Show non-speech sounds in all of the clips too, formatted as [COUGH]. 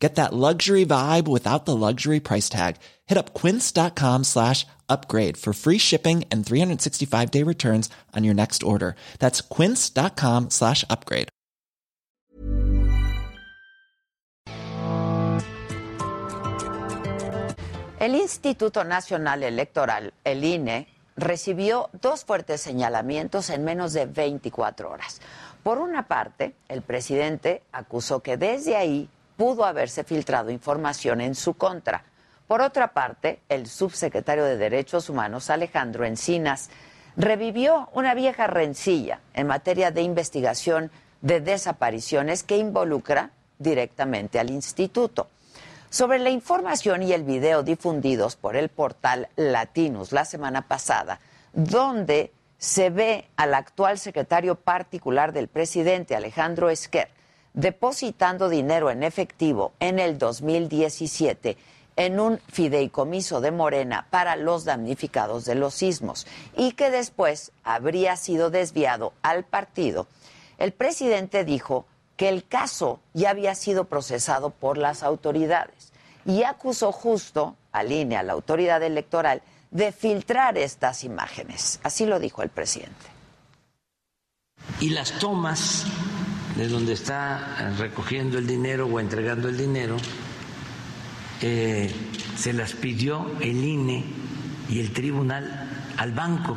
Get that luxury vibe without the luxury price tag. Hit up quince.com slash upgrade for free shipping and 365 day returns on your next order. That's quince.com slash upgrade. El Instituto Nacional Electoral, el INE, recibió dos fuertes señalamientos en menos de 24 horas. Por una parte, el presidente acusó que desde ahí pudo haberse filtrado información en su contra. Por otra parte, el subsecretario de Derechos Humanos, Alejandro Encinas, revivió una vieja rencilla en materia de investigación de desapariciones que involucra directamente al instituto. Sobre la información y el video difundidos por el portal Latinus la semana pasada, donde se ve al actual secretario particular del presidente, Alejandro Esquer, depositando dinero en efectivo en el 2017 en un fideicomiso de Morena para los damnificados de los sismos y que después habría sido desviado al partido, el presidente dijo que el caso ya había sido procesado por las autoridades y acusó justo al INE, a la autoridad electoral, de filtrar estas imágenes. Así lo dijo el presidente. Y las tomas de donde está recogiendo el dinero o entregando el dinero, eh, se las pidió el INE y el tribunal al banco.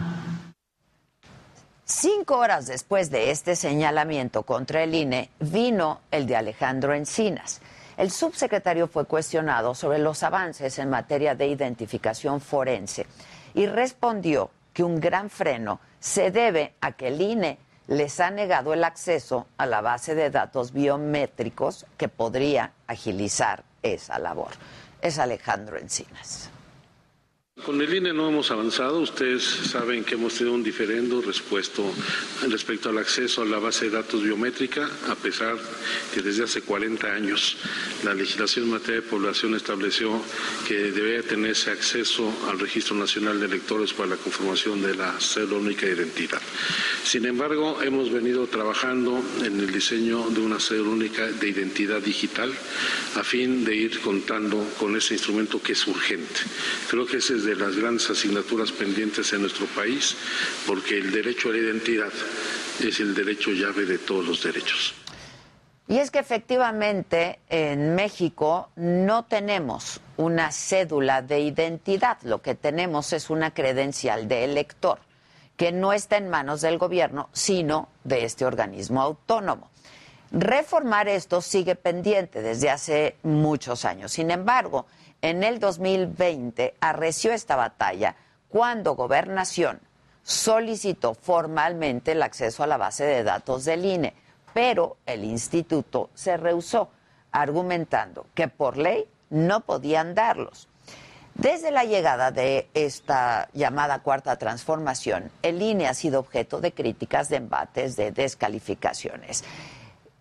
Cinco horas después de este señalamiento contra el INE, vino el de Alejandro Encinas. El subsecretario fue cuestionado sobre los avances en materia de identificación forense y respondió que un gran freno se debe a que el INE les ha negado el acceso a la base de datos biométricos que podría agilizar esa labor. Es Alejandro Encinas. Con el INE no hemos avanzado. Ustedes saben que hemos tenido un diferendo respecto, respecto al acceso a la base de datos biométrica, a pesar que desde hace 40 años la legislación en materia de población estableció que debía tenerse acceso al Registro Nacional de Electores para la conformación de la cédula única de identidad. Sin embargo, hemos venido trabajando en el diseño de una cédula única de identidad digital a fin de ir contando con ese instrumento que es urgente. Creo que ese es de las grandes asignaturas pendientes en nuestro país, porque el derecho a la identidad es el derecho llave de todos los derechos. Y es que efectivamente en México no tenemos una cédula de identidad, lo que tenemos es una credencial de elector, que no está en manos del gobierno, sino de este organismo autónomo. Reformar esto sigue pendiente desde hace muchos años. Sin embargo, en el 2020 arreció esta batalla cuando Gobernación solicitó formalmente el acceso a la base de datos del INE, pero el instituto se rehusó, argumentando que por ley no podían darlos. Desde la llegada de esta llamada cuarta transformación, el INE ha sido objeto de críticas, de embates, de descalificaciones.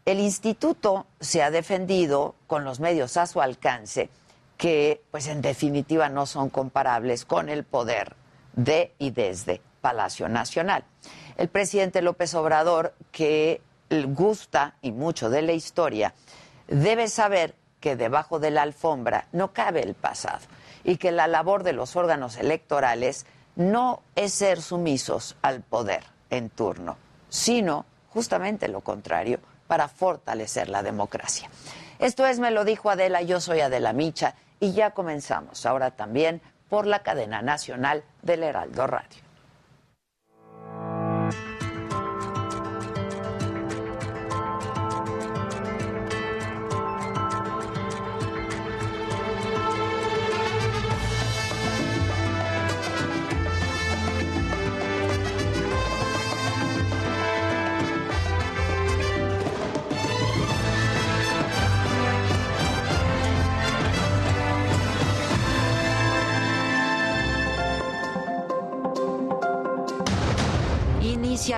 El instituto se ha defendido con los medios a su alcance que pues en definitiva no son comparables con el poder de y desde Palacio Nacional. El presidente López Obrador, que gusta y mucho de la historia, debe saber que debajo de la alfombra no cabe el pasado y que la labor de los órganos electorales no es ser sumisos al poder en turno, sino justamente lo contrario, para fortalecer la democracia. Esto es, me lo dijo Adela, yo soy Adela Micha y ya comenzamos ahora también por la cadena nacional del Heraldo Radio.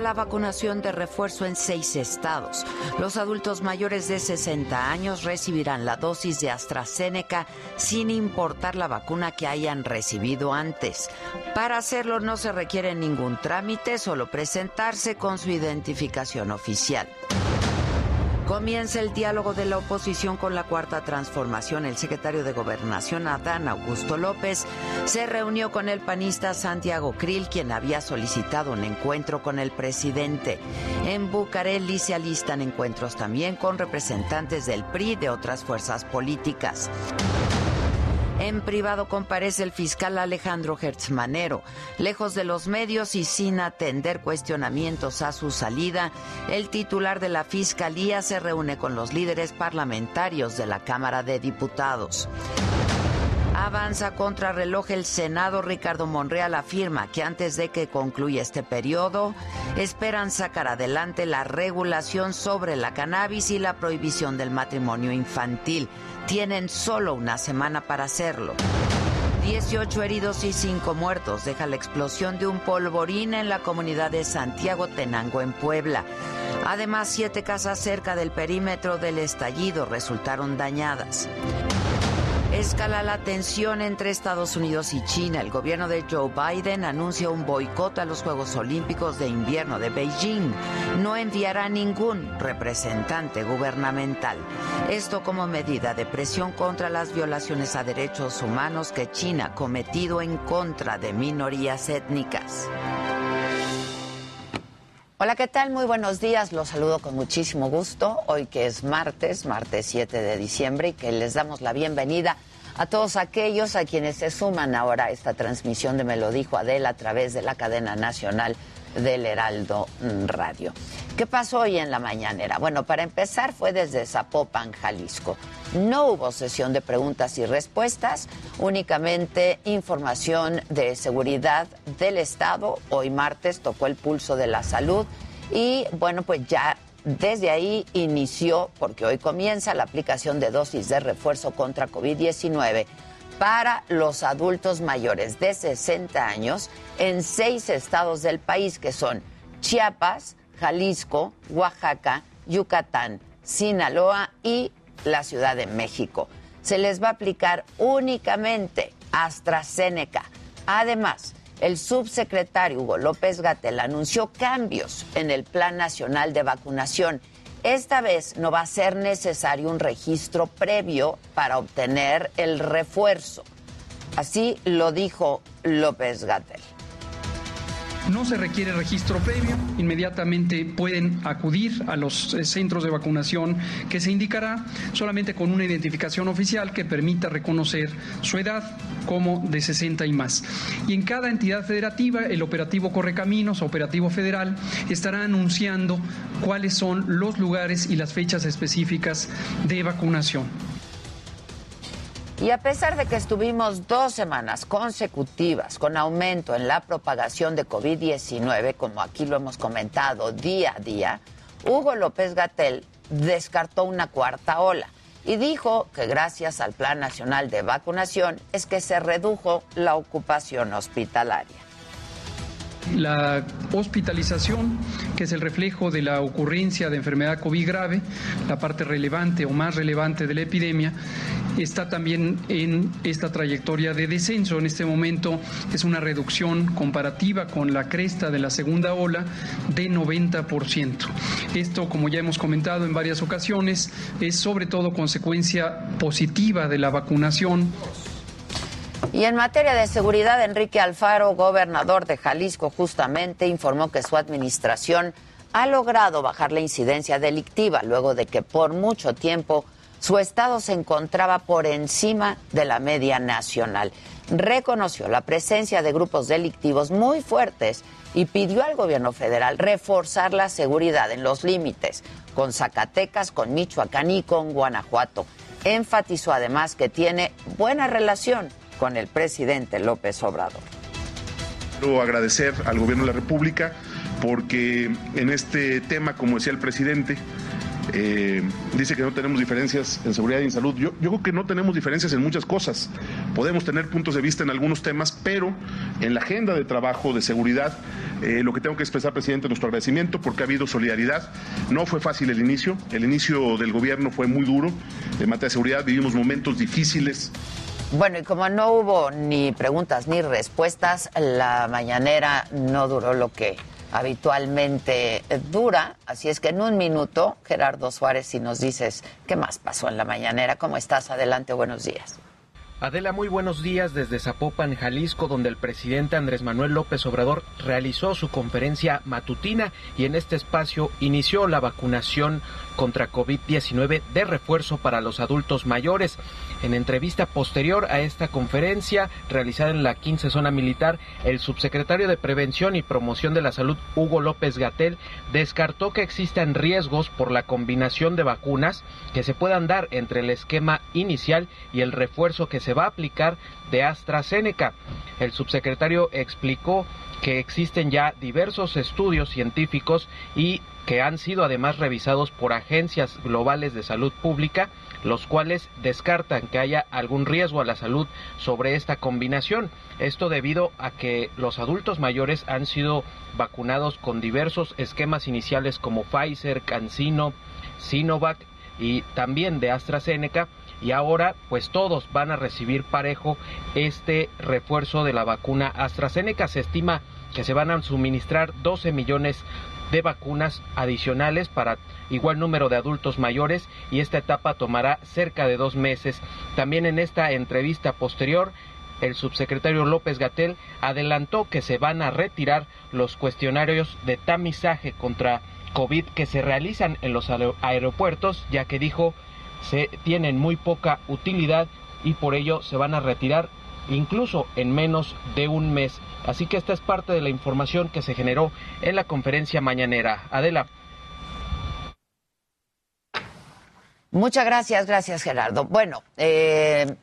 La vacunación de refuerzo en seis estados. Los adultos mayores de 60 años recibirán la dosis de AstraZeneca sin importar la vacuna que hayan recibido antes. Para hacerlo no se requiere ningún trámite, solo presentarse con su identificación oficial. Comienza el diálogo de la oposición con la Cuarta Transformación. El secretario de Gobernación, Adán Augusto López, se reunió con el panista Santiago Krill, quien había solicitado un encuentro con el presidente. En Bucareli se alistan encuentros también con representantes del PRI y de otras fuerzas políticas. En privado comparece el fiscal Alejandro Hertzmanero. Lejos de los medios y sin atender cuestionamientos a su salida, el titular de la Fiscalía se reúne con los líderes parlamentarios de la Cámara de Diputados. Avanza contra reloj el Senado. Ricardo Monreal afirma que antes de que concluya este periodo, esperan sacar adelante la regulación sobre la cannabis y la prohibición del matrimonio infantil. Tienen solo una semana para hacerlo. 18 heridos y 5 muertos deja la explosión de un polvorín en la comunidad de Santiago Tenango en Puebla. Además, siete casas cerca del perímetro del estallido resultaron dañadas. Escala la tensión entre Estados Unidos y China. El gobierno de Joe Biden anuncia un boicot a los Juegos Olímpicos de Invierno de Beijing. No enviará ningún representante gubernamental. Esto como medida de presión contra las violaciones a derechos humanos que China ha cometido en contra de minorías étnicas. Hola, ¿qué tal? Muy buenos días. Los saludo con muchísimo gusto. Hoy que es martes, martes 7 de diciembre, y que les damos la bienvenida a todos aquellos a quienes se suman ahora a esta transmisión de Me lo dijo Adela a través de la cadena nacional del Heraldo Radio. ¿Qué pasó hoy en la mañanera? Bueno, para empezar fue desde Zapopan, Jalisco. No hubo sesión de preguntas y respuestas, únicamente información de seguridad del Estado. Hoy martes tocó el pulso de la salud y bueno, pues ya desde ahí inició, porque hoy comienza la aplicación de dosis de refuerzo contra COVID-19 para los adultos mayores de 60 años en seis estados del país, que son Chiapas, Jalisco, Oaxaca, Yucatán, Sinaloa y la Ciudad de México. Se les va a aplicar únicamente AstraZeneca. Además, el subsecretario Hugo López Gatel anunció cambios en el Plan Nacional de Vacunación. Esta vez no va a ser necesario un registro previo para obtener el refuerzo. Así lo dijo López Gatel. No se requiere registro previo, inmediatamente pueden acudir a los eh, centros de vacunación que se indicará solamente con una identificación oficial que permita reconocer su edad como de 60 y más. Y en cada entidad federativa, el operativo Correcaminos, operativo federal, estará anunciando cuáles son los lugares y las fechas específicas de vacunación. Y a pesar de que estuvimos dos semanas consecutivas con aumento en la propagación de COVID-19, como aquí lo hemos comentado día a día, Hugo López Gatel descartó una cuarta ola y dijo que gracias al Plan Nacional de Vacunación es que se redujo la ocupación hospitalaria. La hospitalización, que es el reflejo de la ocurrencia de enfermedad COVID grave, la parte relevante o más relevante de la epidemia, está también en esta trayectoria de descenso. En este momento es una reducción comparativa con la cresta de la segunda ola de 90%. Esto, como ya hemos comentado en varias ocasiones, es sobre todo consecuencia positiva de la vacunación. Y en materia de seguridad, Enrique Alfaro, gobernador de Jalisco, justamente informó que su administración ha logrado bajar la incidencia delictiva luego de que por mucho tiempo su estado se encontraba por encima de la media nacional. Reconoció la presencia de grupos delictivos muy fuertes y pidió al gobierno federal reforzar la seguridad en los límites con Zacatecas, con Michoacán y con Guanajuato. Enfatizó además que tiene buena relación con el presidente López Obrador. Quiero agradecer al gobierno de la República porque en este tema, como decía el presidente, eh, dice que no tenemos diferencias en seguridad y en salud. Yo, yo creo que no tenemos diferencias en muchas cosas. Podemos tener puntos de vista en algunos temas, pero en la agenda de trabajo de seguridad, eh, lo que tengo que expresar, presidente, nuestro agradecimiento porque ha habido solidaridad. No fue fácil el inicio. El inicio del gobierno fue muy duro. En materia de seguridad vivimos momentos difíciles. Bueno, y como no hubo ni preguntas ni respuestas, la mañanera no duró lo que habitualmente dura. Así es que en un minuto, Gerardo Suárez, si nos dices qué más pasó en la mañanera, ¿cómo estás? Adelante, buenos días. Adela, muy buenos días desde Zapopan, Jalisco, donde el presidente Andrés Manuel López Obrador realizó su conferencia matutina y en este espacio inició la vacunación contra COVID-19 de refuerzo para los adultos mayores. En entrevista posterior a esta conferencia realizada en la 15 zona militar, el subsecretario de Prevención y Promoción de la Salud, Hugo López Gatel, descartó que existan riesgos por la combinación de vacunas que se puedan dar entre el esquema inicial y el refuerzo que se va a aplicar de AstraZeneca. El subsecretario explicó que existen ya diversos estudios científicos y que han sido además revisados por agencias globales de salud pública, los cuales descartan que haya algún riesgo a la salud sobre esta combinación. Esto debido a que los adultos mayores han sido vacunados con diversos esquemas iniciales como Pfizer, CanSino, Sinovac y también de AstraZeneca y ahora pues todos van a recibir parejo este refuerzo de la vacuna AstraZeneca. Se estima que se van a suministrar 12 millones de vacunas adicionales para igual número de adultos mayores y esta etapa tomará cerca de dos meses. También en esta entrevista posterior el subsecretario López Gatel adelantó que se van a retirar los cuestionarios de tamizaje contra COVID que se realizan en los aeropuertos, ya que dijo se tienen muy poca utilidad y por ello se van a retirar incluso en menos de un mes. Así que esta es parte de la información que se generó en la conferencia mañanera. Adela. Muchas gracias, gracias Gerardo. Bueno, eh,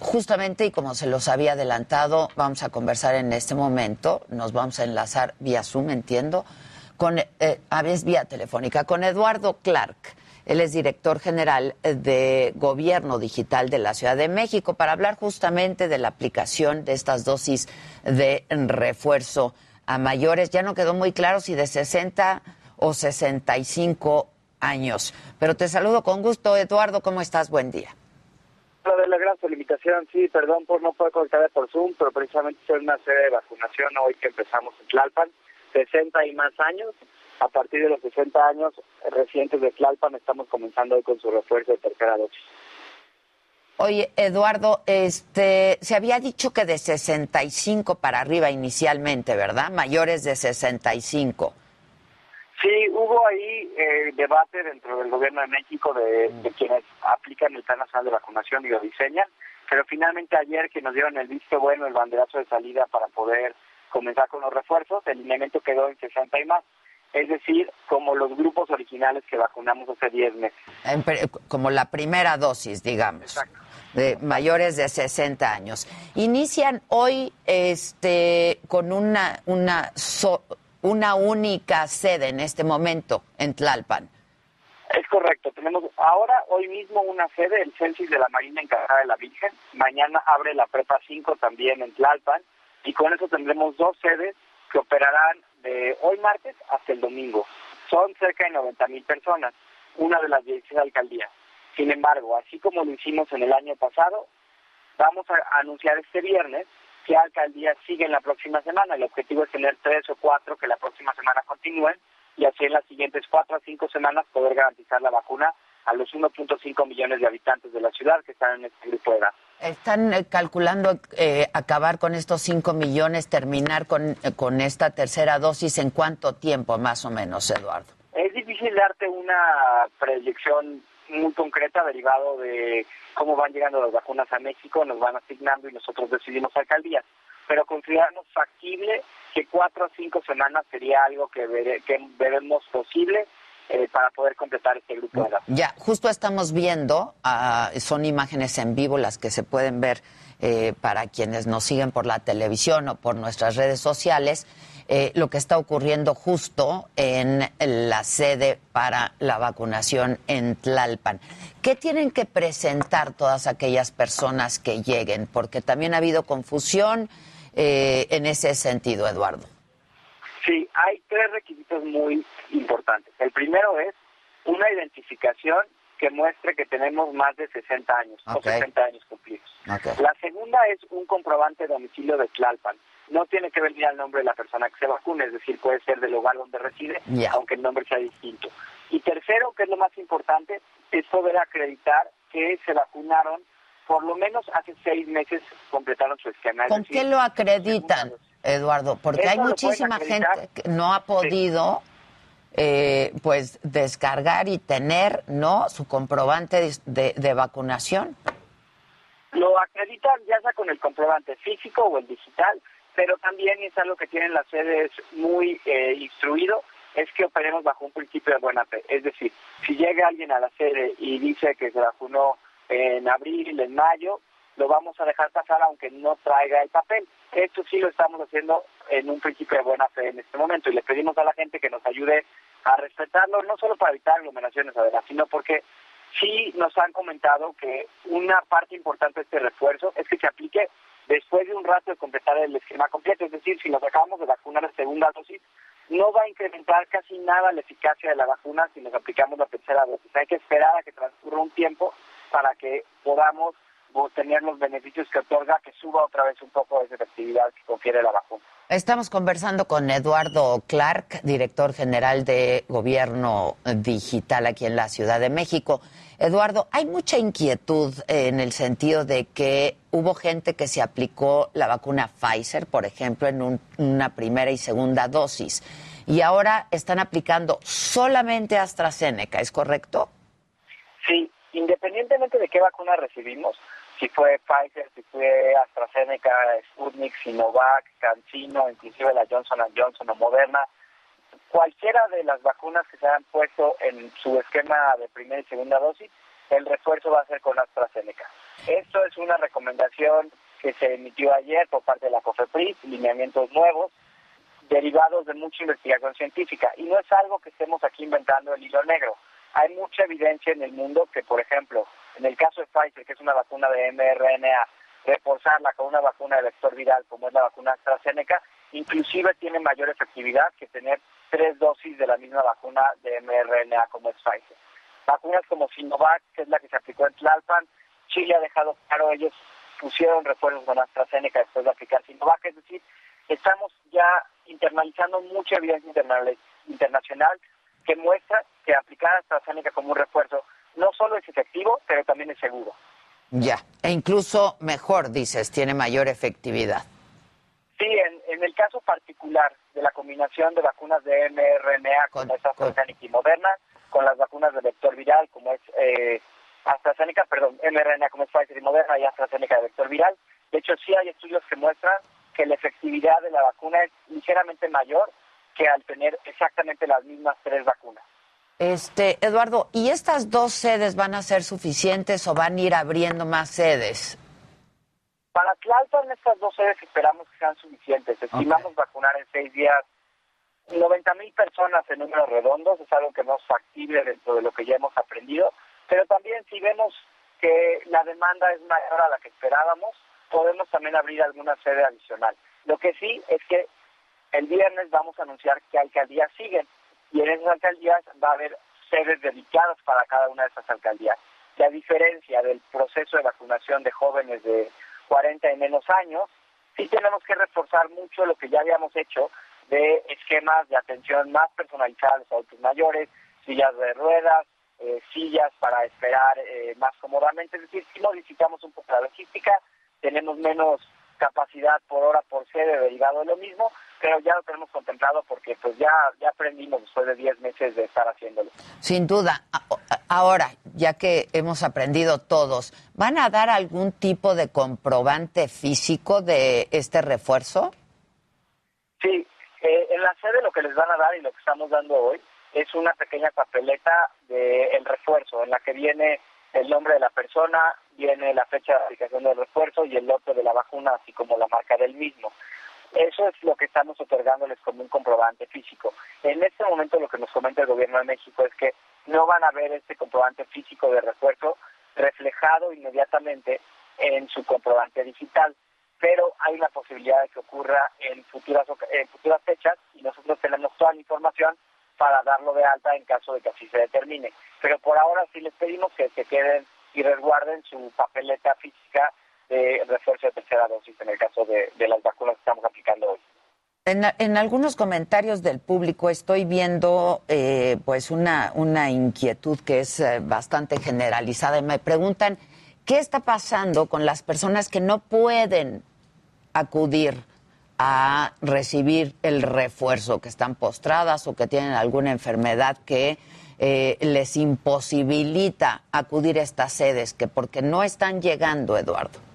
justamente y como se los había adelantado, vamos a conversar en este momento, nos vamos a enlazar vía Zoom, entiendo, con, eh, a veces vía telefónica, con Eduardo Clark. Él es director general de Gobierno Digital de la Ciudad de México para hablar justamente de la aplicación de estas dosis de refuerzo a mayores. Ya no quedó muy claro si de 60 o 65 años. Pero te saludo con gusto, Eduardo. ¿Cómo estás? Buen día. Hola, de la gran sí, perdón por no poder conectar por Zoom, pero precisamente es una serie de vacunación hoy que empezamos en Tlalpan, 60 y más años, a partir de los 60 años residentes de Tlalpan estamos comenzando hoy con su refuerzo de tercera dosis. Oye, Eduardo, este, se había dicho que de 65 para arriba inicialmente, ¿verdad? Mayores de 65. Sí, hubo ahí eh, debate dentro del gobierno de México de, de, quienes aplican el Plan Nacional de Vacunación y lo diseñan, pero finalmente ayer que nos dieron el visto bueno, el banderazo de salida para poder comenzar con los refuerzos, el lineamiento quedó en 60 y más es decir, como los grupos originales que vacunamos hace 10 meses. Como la primera dosis, digamos. De mayores de 60 años. Inician hoy este con una una una única sede en este momento en Tlalpan. Es correcto, tenemos ahora, hoy mismo, una sede, el Censis de la Marina encargada de la Virgen. Mañana abre la Prepa 5 también en Tlalpan. Y con eso tendremos dos sedes que operarán de hoy martes hasta el domingo. Son cerca de 90 mil personas, una de las 16 alcaldías. Sin embargo, así como lo hicimos en el año pasado, vamos a anunciar este viernes qué alcaldías siguen la próxima semana. El objetivo es tener tres o cuatro que la próxima semana continúen y así en las siguientes cuatro a cinco semanas poder garantizar la vacuna a los 1.5 millones de habitantes de la ciudad que están en este grupo de edad. ¿Están eh, calculando eh, acabar con estos 5 millones, terminar con, eh, con esta tercera dosis en cuánto tiempo más o menos, Eduardo? Es difícil darte una proyección muy concreta derivado de cómo van llegando las vacunas a México, nos van asignando y nosotros decidimos alcaldías. Pero consideramos factible que cuatro a cinco semanas sería algo que veremos posible eh, para poder completar este grupo de. Ya, justo estamos viendo, uh, son imágenes en vivo las que se pueden ver eh, para quienes nos siguen por la televisión o por nuestras redes sociales. eh, lo que está ocurriendo justo en la sede para la vacunación en Tlalpan. ¿Qué tienen que presentar todas aquellas personas que lleguen? Porque también ha habido confusión eh, en ese sentido, Eduardo. Sí, hay tres requisitos muy importantes. El primero es una identificación que muestre que tenemos más de 60 años o 60 años cumplidos. La segunda es un comprobante de domicilio de Tlalpan. No tiene que venir al nombre de la persona que se vacune, es decir, puede ser del lugar donde reside, aunque el nombre sea distinto. Y tercero, que es lo más importante, es poder acreditar que se vacunaron por lo menos hace seis meses completaron su esquema. ¿Con qué lo acreditan, Eduardo? Porque hay muchísima gente que no ha podido eh, pues descargar y tener no su comprobante de, vacunación. Lo acreditan ya sea con el comprobante físico o el digital, pero también es algo que tienen las sedes muy eh, instruido, es que operemos bajo un principio de buena fe. Es decir, si llega alguien a la sede y dice que se vacunó en abril, en mayo, lo vamos a dejar pasar aunque no traiga el papel. Esto sí lo estamos haciendo en un principio de buena fe en este momento y le pedimos a la gente que nos ayude a respetarlo, no solo para evitar aglomeraciones, además, sino porque sí nos han comentado que una parte importante de este refuerzo es que se aplique después de un rato de completar el esquema completo, es decir, si nos acabamos de vacunar la segunda dosis, no va a incrementar casi nada la eficacia de la vacuna si nos aplicamos la tercera dosis. Hay que esperar a que transcurra un tiempo para que podamos tener los beneficios que otorga, que suba otra vez un poco esa efectividad que confiere la vacuna. Estamos conversando con Eduardo Clark, director general de Gobierno Digital aquí en la Ciudad de México. Eduardo, hay mucha inquietud en el sentido de que hubo gente que se aplicó la vacuna Pfizer, por ejemplo, en una primera y segunda dosis, y ahora están aplicando solamente AstraZeneca, ¿es correcto? Sí, independientemente de qué vacuna recibimos, si fue Pfizer, si fue AstraZeneca, Sputnik, Sinovac, CanSino, inclusive la Johnson Johnson o Moderna, cualquiera de las vacunas que se hayan puesto en su esquema de primera y segunda dosis, el refuerzo va a ser con AstraZeneca. Esto es una recomendación que se emitió ayer por parte de la COFEPRIS, lineamientos nuevos, derivados de mucha investigación científica. Y no es algo que estemos aquí inventando el hilo negro. Hay mucha evidencia en el mundo que, por ejemplo, en el caso de Pfizer, que es una vacuna de mRNA, reforzarla con una vacuna de vector viral, como es la vacuna AstraZeneca, inclusive tiene mayor efectividad que tener tres dosis de la misma vacuna de mRNA como es Pfizer. Vacunas como Sinovac, que es la que se aplicó en Tlalpan, Chile ha dejado claro, ellos pusieron refuerzos con AstraZeneca después de aplicar Sinovac, es decir, estamos ya internalizando mucha evidencia internacional que muestra que aplicar AstraZeneca como un refuerzo no solo es efectivo, pero también es seguro. Ya, e incluso mejor, dices, tiene mayor efectividad. Sí, en, el caso particular de la combinación de vacunas de mRNA con, AstraZeneca y Moderna, con las vacunas de vector viral como es eh, AstraZeneca, perdón, mRNA como es Pfizer y Moderna y AstraZeneca de vector viral, de hecho sí hay estudios que muestran que la efectividad de la vacuna es ligeramente mayor que al tener exactamente las mismas tres vacunas. Este, Eduardo, ¿y estas dos sedes van a ser suficientes o van a ir abriendo más sedes? Para Tlalpan, estas dos sedes esperamos que sean suficientes. Estimamos vacunar en seis días 90 mil personas en números redondos, es algo que no es factible dentro de lo que ya hemos aprendido, pero también si vemos que la demanda es mayor a la que esperábamos, podemos también abrir alguna sede adicional. Lo que sí es que el viernes vamos a anunciar que alcaldías siguen y en esas alcaldías va a haber sedes dedicadas para cada una de esas alcaldías. La diferencia del proceso de vacunación de jóvenes de 40 y menos años, sí tenemos que reforzar mucho lo que ya habíamos hecho de esquemas de atención más personalizados a adultos mayores, sillas de ruedas, eh, sillas para esperar eh, más cómodamente, es decir, si modificamos un poco la logística, tenemos menos capacidad por hora por sede derivado de lo mismo, pero ya lo tenemos contemplado porque pues ya, ya aprendimos después de 10 meses de estar haciéndolo. Sin duda. Ahora, ya que hemos aprendido todos, ¿van a dar algún tipo de comprobante físico de este refuerzo? Sí, eh, en la sede lo que les van a dar y lo que estamos dando hoy es una pequeña papeleta del el refuerzo en la que viene el nombre de la persona, viene la fecha de aplicación del refuerzo y el lote de la vacuna, así como la marca del mismo. Eso es lo que estamos otorgándoles como un comprobante físico. En este momento lo que nos comenta el gobierno de México es que no van a ver este comprobante físico de refuerzo reflejado inmediatamente en su comprobante digital, pero hay una posibilidad de que ocurra en futuras, en futuras fechas y nosotros tenemos toda la información para darlo de alta en caso de que así se determine. Pero por ahora sí les pedimos que se queden y resguarden su papeleta física de refuerzo de tercera dosis en el caso de, las vacunas que estamos aplicando hoy. En, algunos comentarios del público estoy viendo eh, pues una, una inquietud que es eh, bastante generalizada y me preguntan qué está pasando con las personas que no pueden acudir a recibir el refuerzo, que están postradas o que tienen alguna enfermedad que eh, les imposibilita acudir a estas sedes, que porque no están llegando, Eduardo.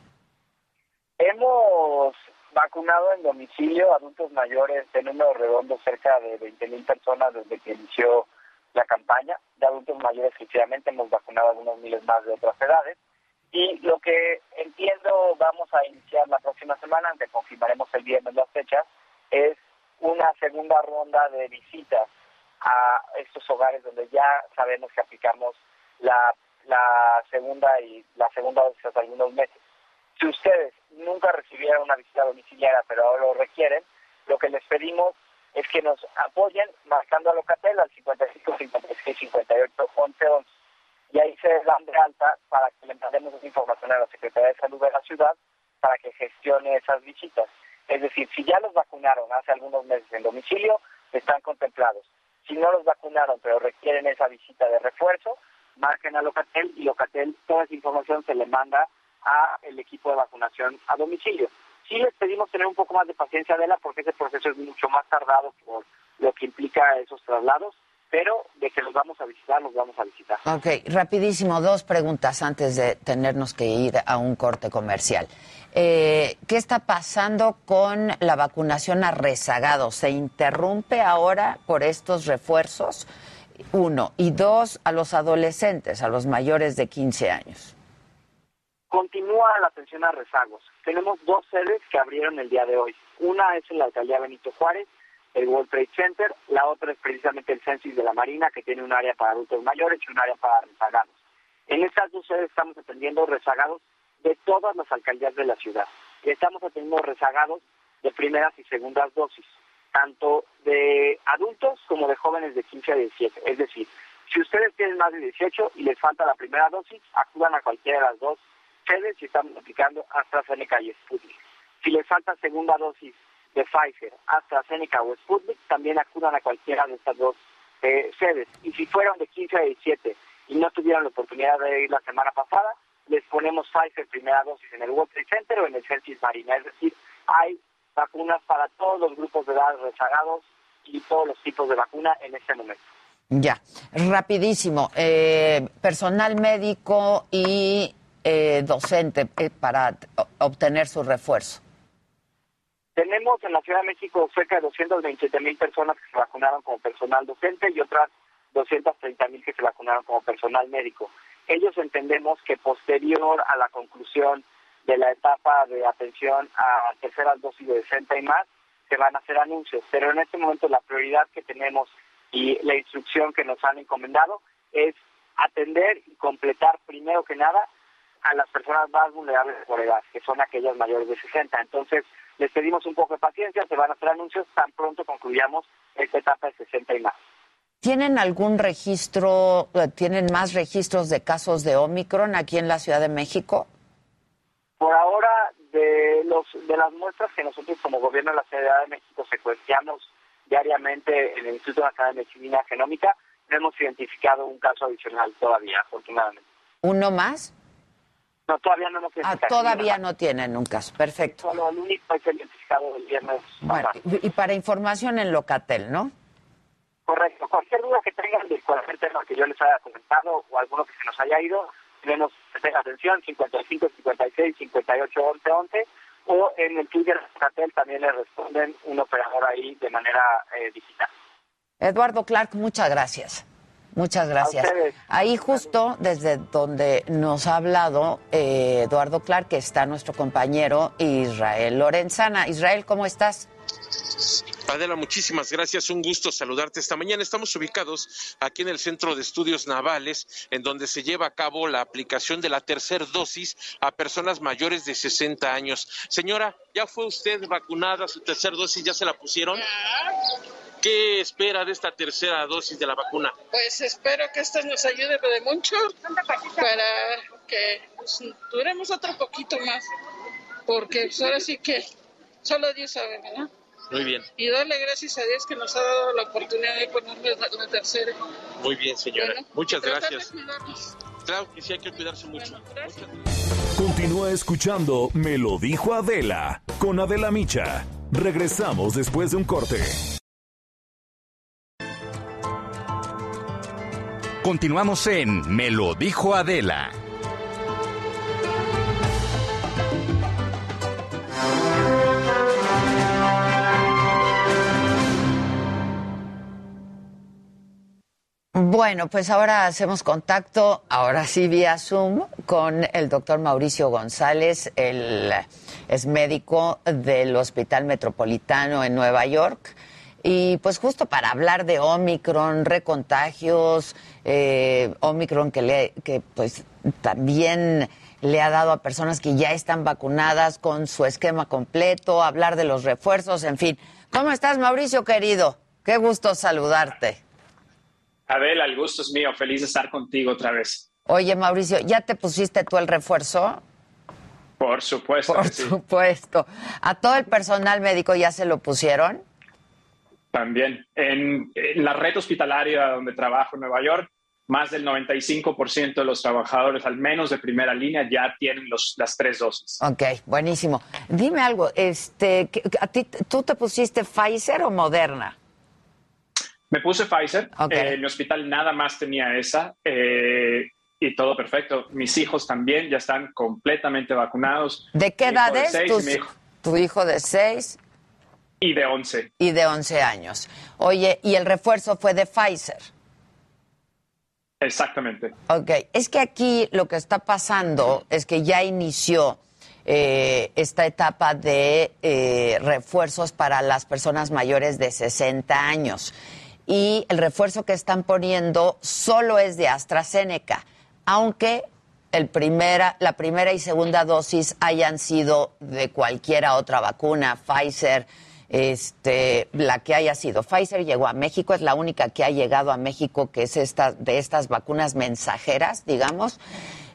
Hemos vacunado en domicilio adultos mayores en número redondo cerca de 20 mil personas desde que inició la campaña. De adultos mayores, efectivamente, hemos vacunado algunos miles más de otras edades. Y lo que entiendo vamos a iniciar la próxima semana, aunque confirmaremos el viernes las fechas, es una segunda ronda de visitas a estos hogares donde ya sabemos que aplicamos la, la segunda y la segunda dosis hace algunos meses. Si ustedes nunca recibieron una visita domiciliaria, pero ahora lo requieren, lo que les pedimos es que nos apoyen marcando a Locatel al 55 56 58 11 11 y ahí se dan de alta para que le mandemos esa información a la Secretaría de Salud de la ciudad para que gestione esas visitas. Es decir, si ya los vacunaron hace algunos meses en domicilio, están contemplados. Si no los vacunaron, pero requieren esa visita de refuerzo, marquen a Locatel y Locatel toda esa información se le manda a el equipo de vacunación a domicilio. Sí les pedimos tener un poco más de paciencia de la porque ese proceso es mucho más tardado por lo que implica esos traslados, pero de que los vamos a visitar, los vamos a visitar. Ok, rapidísimo, dos preguntas antes de tenernos que ir a un corte comercial. Eh, ¿Qué está pasando con la vacunación a rezagados? ¿Se interrumpe ahora por estos refuerzos? Uno. Y dos, a los adolescentes, a los mayores de 15 años. Continúa la atención a rezagos. Tenemos dos sedes que abrieron el día de hoy. Una es en la alcaldía Benito Juárez, el World Trade Center. La otra es precisamente el Census de la Marina, que tiene un área para adultos mayores y un área para rezagados. En estas dos sedes estamos atendiendo rezagados de todas las alcaldías de la ciudad. Estamos atendiendo rezagados de primeras y segundas dosis, tanto de adultos como de jóvenes de 15 a 17. Es decir, si ustedes tienen más de 18 y les falta la primera dosis, acudan a cualquiera de las dos sedes y estamos aplicando AstraZeneca y Sputnik. Si les falta segunda dosis de Pfizer, AstraZeneca o Sputnik, también acudan a cualquiera de estas dos eh, sedes. Y si fueron de 15 a 17 y no tuvieron la oportunidad de ir la semana pasada, les ponemos Pfizer primera dosis en el World Trade Center o en el Celsius Marina. Es decir, hay vacunas para todos los grupos de edad rezagados y todos los tipos de vacuna en este momento. Ya, rapidísimo. Eh, personal médico y eh, docente eh, para obtener su refuerzo. Tenemos en la Ciudad de México cerca de 227 mil personas que se vacunaron como personal docente y otras 230 mil que se vacunaron como personal médico. Ellos entendemos que posterior a la conclusión de la etapa de atención a terceras dosis de 60 y más, se van a hacer anuncios. Pero en este momento la prioridad que tenemos y la instrucción que nos han encomendado es atender y completar primero que nada a las personas más vulnerables por edad, que son aquellas mayores de 60. Entonces, les pedimos un poco de paciencia, se van a hacer anuncios tan pronto concluyamos esta etapa de 60 y más. ¿Tienen algún registro, eh, tienen más registros de casos de Omicron aquí en la Ciudad de México? Por ahora, de, los, de las muestras que nosotros como gobierno de la Ciudad de México secuenciamos diariamente en el Instituto Nacional de Medicina Genómica, no hemos identificado un caso adicional todavía, afortunadamente. ¿Uno más? No, todavía no nos ah, Todavía no tienen un caso, perfecto. Solo el único es el identificado del viernes. Bueno, y para información en Locatel, ¿no? Correcto. Cualquier duda que tengan de cualquier tema que yo les haya comentado o alguno que se nos haya ido, tenemos atención 55 56 58 11 11 o en el Twitter de Locatel también le responden un operador ahí de manera eh, digital. Eduardo Clark, muchas gracias. Muchas gracias. Ahí justo desde donde nos ha hablado eh, Eduardo Clark, que está nuestro compañero Israel Lorenzana. Israel, ¿cómo estás? Adela, muchísimas gracias. Un gusto saludarte esta mañana. Estamos ubicados aquí en el Centro de Estudios Navales, en donde se lleva a cabo la aplicación de la tercera dosis a personas mayores de 60 años. Señora, ¿ya fue usted vacunada? ¿Su tercera dosis ya se la pusieron? ¿Qué espera de esta tercera dosis de la vacuna? Pues espero que esta nos ayude de mucho para que pues, duremos otro poquito más, porque pues, ahora sí que solo Dios sabe, ¿verdad? Muy bien. Y darle gracias a Dios que nos ha dado la oportunidad de ponernos la, tercera. Muy bien, señora. Muchas gracias. Claro que sí, hay que cuidarse mucho. Continúa escuchando Me lo dijo Adela con Adela Micha. Regresamos después de un corte. Continuamos en Me lo dijo Adela. Bueno, pues ahora hacemos contacto, ahora sí vía Zoom, con el doctor Mauricio González, él es médico del Hospital Metropolitano en Nueva York. Y pues justo para hablar de Omicron, recontagios, eh, Omicron que, le, que pues también le ha dado a personas que ya están vacunadas con su esquema completo, hablar de los refuerzos, en fin. ¿Cómo estás, Mauricio, querido? Qué gusto saludarte. Adela, el gusto es mío. Feliz de estar contigo otra vez. Oye, Mauricio, ¿ya te pusiste tú el refuerzo? Por supuesto. Por supuesto. ¿A todo el personal médico ya se lo pusieron? También. En, la red hospitalaria donde trabajo en Nueva York, más del 95% de los trabajadores, al menos de primera línea, ya tienen los, las tres dosis. Ok, buenísimo. Dime algo, este, ¿a ti, ¿tú te pusiste Pfizer o Moderna? Me puse Pfizer. Eh, mi hospital nada más tenía esa. Eh, y todo perfecto. Mis hijos también ya están completamente vacunados. ¿De qué edad es tu hijo de 6? Y de 11. Y de 11 años. Oye, ¿y el refuerzo fue de Pfizer? Exactamente. Ok, es que aquí lo que está pasando es que ya inició eh, esta etapa de refuerzos para las personas mayores de 60 años y el refuerzo que están poniendo solo es de AstraZeneca, aunque el primera, la primera y segunda dosis hayan sido de cualquiera otra vacuna, Pfizer, este, la que haya sido. Pfizer llegó a México, es la única que ha llegado a México que es esta, de estas vacunas mensajeras, digamos.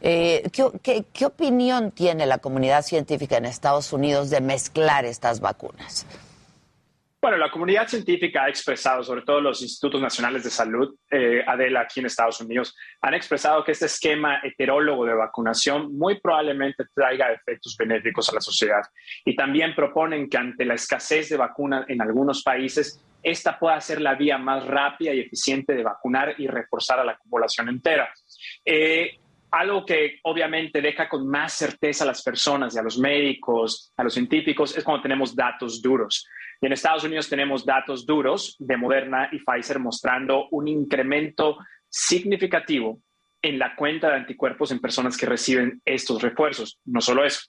Eh, ¿qué, qué opinión tiene la comunidad científica en Estados Unidos de mezclar estas vacunas? Bueno, la comunidad científica ha expresado, sobre todo los institutos nacionales de salud, eh, Adela, aquí en Estados Unidos, han expresado que este esquema heterólogo de vacunación muy probablemente traiga efectos benéficos a la sociedad. Y también proponen que ante la escasez de vacunas en algunos países, esta pueda ser la vía más rápida y eficiente de vacunar y reforzar a la población entera. Eh, algo que obviamente deja con más certeza a las personas y a los médicos, a los científicos, es cuando tenemos datos duros. Y en Estados Unidos tenemos datos duros de Moderna y Pfizer mostrando un incremento significativo en la cuenta de anticuerpos en personas que reciben estos refuerzos. No solo eso,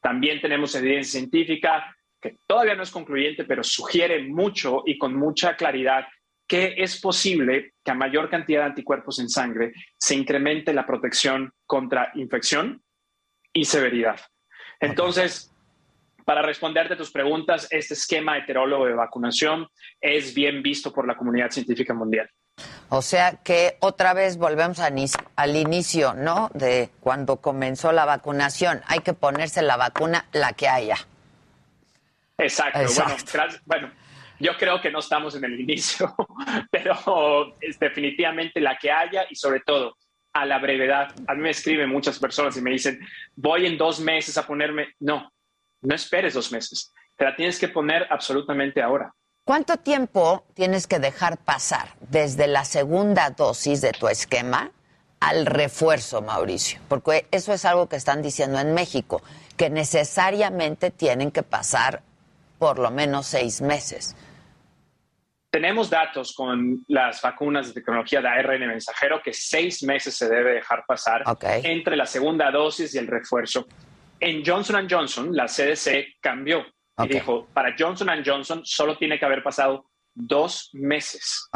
también tenemos evidencia científica que todavía no es concluyente, pero sugiere mucho y con mucha claridad que es posible que a mayor cantidad de anticuerpos en sangre se incremente la protección contra infección y severidad. Entonces, para responderte tus preguntas, este esquema heterólogo de vacunación es bien visto por la comunidad científica mundial. O sea que otra vez volvemos al inicio, ¿no? De cuando comenzó la vacunación. Hay que ponerse la vacuna, la que haya. Exacto. Bueno, bueno, yo creo que no estamos en el inicio, [LAUGHS] pero es definitivamente la que haya y sobre todo a la brevedad. A mí me escriben muchas personas y me dicen, voy en dos meses a ponerme. No, no esperes dos meses. Te la tienes que poner absolutamente ahora. ¿Cuánto tiempo tienes que dejar pasar desde la segunda dosis de tu esquema al refuerzo, Mauricio? Porque eso es algo que están diciendo en México, que necesariamente tienen que pasar por lo menos seis meses. Tenemos datos con las vacunas de tecnología de ARN mensajero que seis meses se debe dejar pasar entre la segunda dosis y el refuerzo. En Johnson Johnson, la CDC cambió y dijo, para Johnson Johnson solo tiene que haber pasado dos meses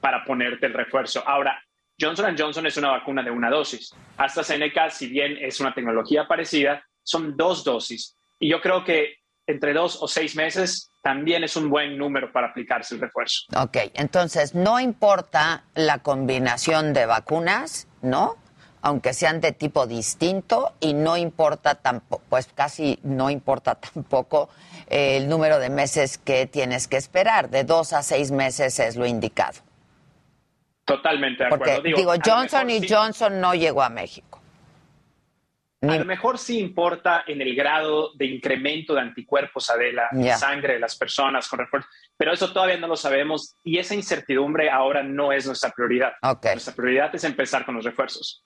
para ponerte el refuerzo. Ahora, Johnson Johnson es una vacuna de una dosis. AstraZeneca, si bien es una tecnología parecida, son dos dosis. Y yo creo que entre dos o seis meses también es un buen número para aplicarse el refuerzo. Ok, entonces no importa la combinación de vacunas, ¿no? Aunque sean de tipo distinto y no importa tampoco, pues casi no importa [LAUGHS] tampoco eh, el número de meses que tienes que esperar. De dos a seis meses es lo indicado. Totalmente de acuerdo. Porque, digo, Johnson y Johnson no llegó a México. A lo mejor sí importa en el grado de incremento de anticuerpos, Adela, la sangre de las personas con refuerzo, pero eso todavía no lo sabemos y esa incertidumbre ahora no es nuestra prioridad. Nuestra prioridad es empezar con los refuerzos.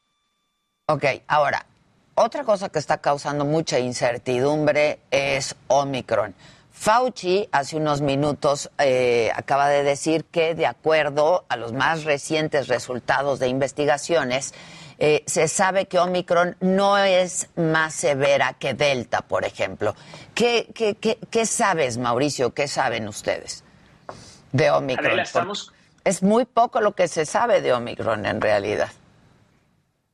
Ok, ahora, otra cosa que está causando mucha incertidumbre es Omicron. Fauci hace unos minutos eh, acaba de decir que de acuerdo a los más recientes resultados de investigaciones, eh, se sabe que Omicron no es más severa que Delta, por ejemplo. ¿Qué, qué, qué, sabes, Mauricio? ¿Qué saben ustedes de Omicron? Es muy poco lo que se sabe de Omicron en realidad.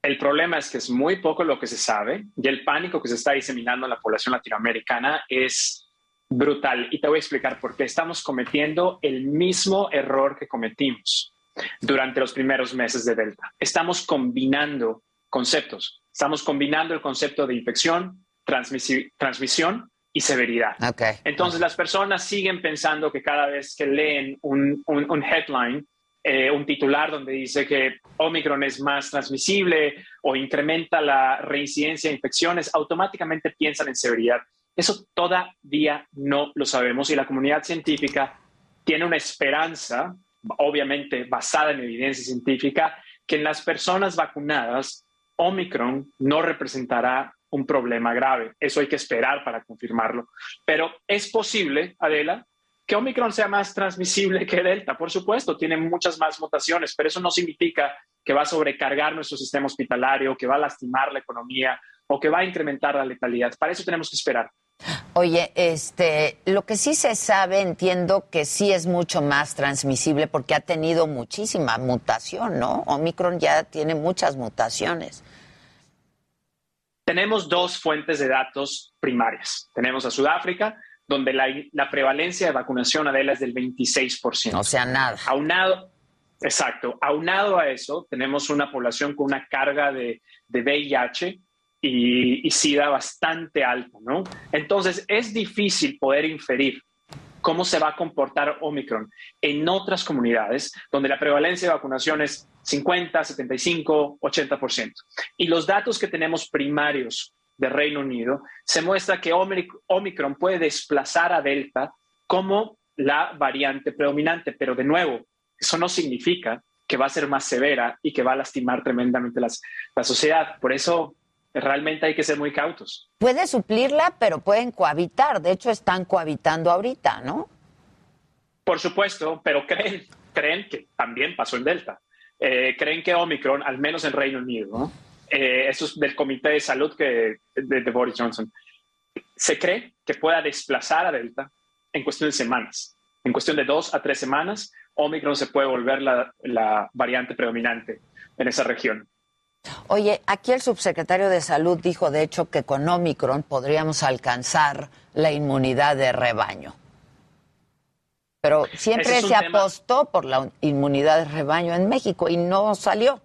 El problema es que es muy poco lo que se sabe y el pánico que se está diseminando en la población latinoamericana es brutal. Y te voy a explicar por qué estamos cometiendo el mismo error que cometimos durante los primeros meses de Delta. Estamos combinando conceptos. Estamos combinando el concepto de infección, transmisión y severidad. Entonces las personas siguen pensando que cada vez que leen un, headline, eh, un titular donde dice que Omicron es más transmisible o incrementa la reincidencia de infecciones, automáticamente piensan en severidad. Eso todavía no lo sabemos y la comunidad científica tiene una esperanza, obviamente basada en evidencia científica, que en las personas vacunadas Omicron no representará un problema grave. Eso hay que esperar para confirmarlo. Pero es posible, Adela, que Omicron sea más transmisible que Delta. Por supuesto, tiene muchas más mutaciones, pero eso no significa que va a sobrecargar nuestro sistema hospitalario, que va a lastimar la economía o que va a incrementar la letalidad. Para eso tenemos que esperar. Oye, este, lo que sí se sabe, entiendo que sí es mucho más transmisible porque ha tenido muchísima mutación, ¿no? Omicron ya tiene muchas mutaciones. Tenemos dos fuentes de datos primarias. Tenemos a Sudáfrica, donde la, prevalencia de vacunación, Adela, es del 26%. O sea, nada. Aunado, exacto. Aunado a eso, tenemos una población con una carga de, de VIH y, SIDA bastante alta, ¿no? Entonces es difícil poder inferir cómo se va a comportar Omicron en otras comunidades donde la prevalencia de vacunación es 50, 75, 80%. Y los datos que tenemos primarios de Reino Unido se muestra que Omicron puede desplazar a Delta como la variante predominante, pero de nuevo, eso no significa que va a ser más severa y que va a lastimar tremendamente la sociedad. Por eso realmente hay que ser muy cautos. Puede suplirla, pero pueden cohabitar. De hecho, están cohabitando ahorita, ¿no? Por supuesto, pero creen, creen que también pasó en Delta. Eh, creen que Omicron, al menos en Reino Unido, ¿no? Eh, eso es del Comité de Salud que, de, Boris Johnson, se cree que pueda desplazar a Delta en cuestión de semanas. En cuestión de dos a tres semanas, Omicron se puede volver la, la variante predominante en esa región. Oye, aquí el subsecretario de Salud dijo, de hecho, que con Omicron podríamos alcanzar la inmunidad de rebaño. Pero siempre se apostó por la inmunidad de rebaño en México y no salió.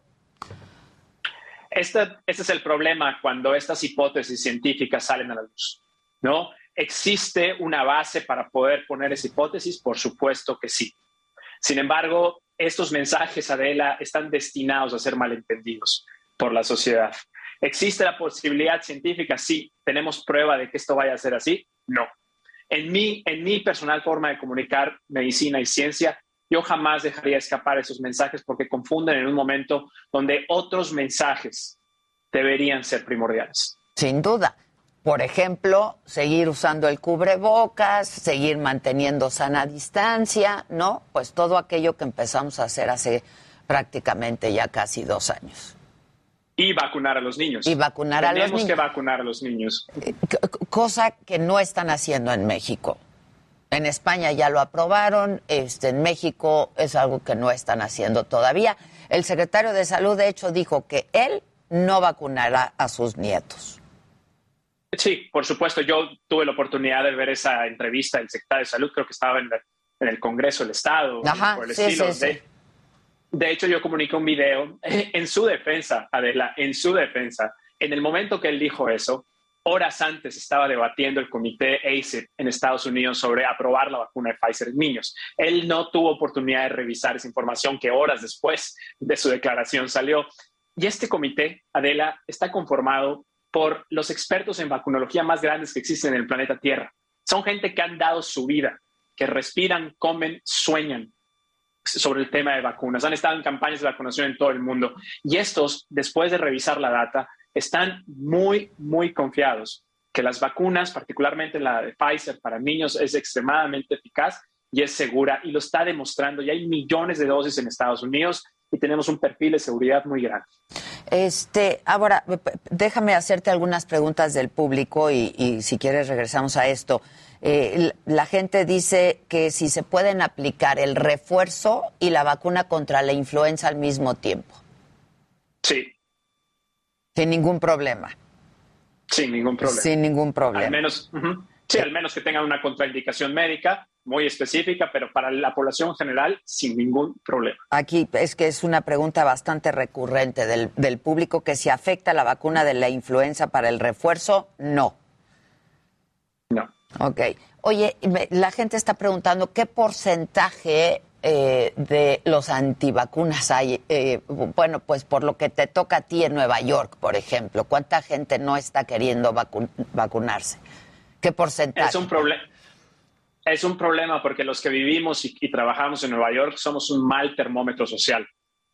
Este, este, es el problema cuando estas hipótesis científicas salen a la luz, ¿no? ¿Existe una base para poder poner esa hipótesis? Por supuesto que sí. Sin embargo, estos mensajes, Adela, están destinados a ser malentendidos por la sociedad. ¿Existe la posibilidad científica? Sí. ¿Tenemos prueba de que esto vaya a ser así? No. En mi, en mi personal forma de comunicar medicina y ciencia, yo jamás dejaría escapar esos mensajes porque confunden en un momento donde otros mensajes deberían ser primordiales. Sin duda. Por ejemplo, seguir usando el cubrebocas, seguir manteniendo sana distancia, ¿no? Pues todo aquello que empezamos a hacer hace prácticamente ya casi dos años. Y vacunar a los niños. Y vacunar a los niños. Tenemos que vacunar a los niños. Eh, cosa que no están haciendo en México. En España ya lo aprobaron, este, en México es algo que no están haciendo todavía. El secretario de Salud, de hecho, dijo que él no vacunará a sus nietos. Sí, por supuesto. Yo tuve la oportunidad de ver esa entrevista del secretario de Salud, creo que estaba en, el Congreso del Estado. Ajá, por el sí, estilo. sí, sí. De, hecho, yo comuniqué un video [LAUGHS] en su defensa, Adela, en su defensa. En el momento que él dijo eso, horas antes estaba debatiendo el comité ACIP en Estados Unidos sobre aprobar la vacuna de Pfizer en niños. Él no tuvo oportunidad de revisar esa información que horas después de su declaración salió. Y este comité, Adela, está conformado por los expertos en vacunología más grandes que existen en el planeta Tierra. Son gente que han dado su vida, que respiran, comen, sueñan sobre el tema de vacunas. Han estado en campañas de vacunación en todo el mundo. Y estos, después de revisar la data, están muy, muy confiados que las vacunas, particularmente la de Pfizer para niños, es extremadamente eficaz y es segura y lo está demostrando. Y hay millones de dosis en Estados Unidos y tenemos un perfil de seguridad muy grande. Este, ahora, déjame hacerte algunas preguntas del público y, y si quieres regresamos a esto. Eh, la gente dice que si se pueden aplicar el refuerzo y la vacuna contra la influenza al mismo tiempo. Sí. Sin ningún problema. Sin ningún problema. Sin ningún problema. Al menos, uh -huh. sí, al menos que tengan una contraindicación médica muy específica, pero para la población general sin ningún problema. Aquí es que es una pregunta bastante recurrente del, del público que si afecta la vacuna de la influenza para el refuerzo, no. Ok. Oye, la gente está preguntando qué porcentaje eh, de los antivacunas hay. Eh, bueno, pues por lo que te toca a ti en Nueva York, por ejemplo, ¿cuánta gente no está queriendo vacu vacunarse? ¿Qué porcentaje? Es un problema. Es un problema porque los que vivimos y, trabajamos en Nueva York somos un mal termómetro social,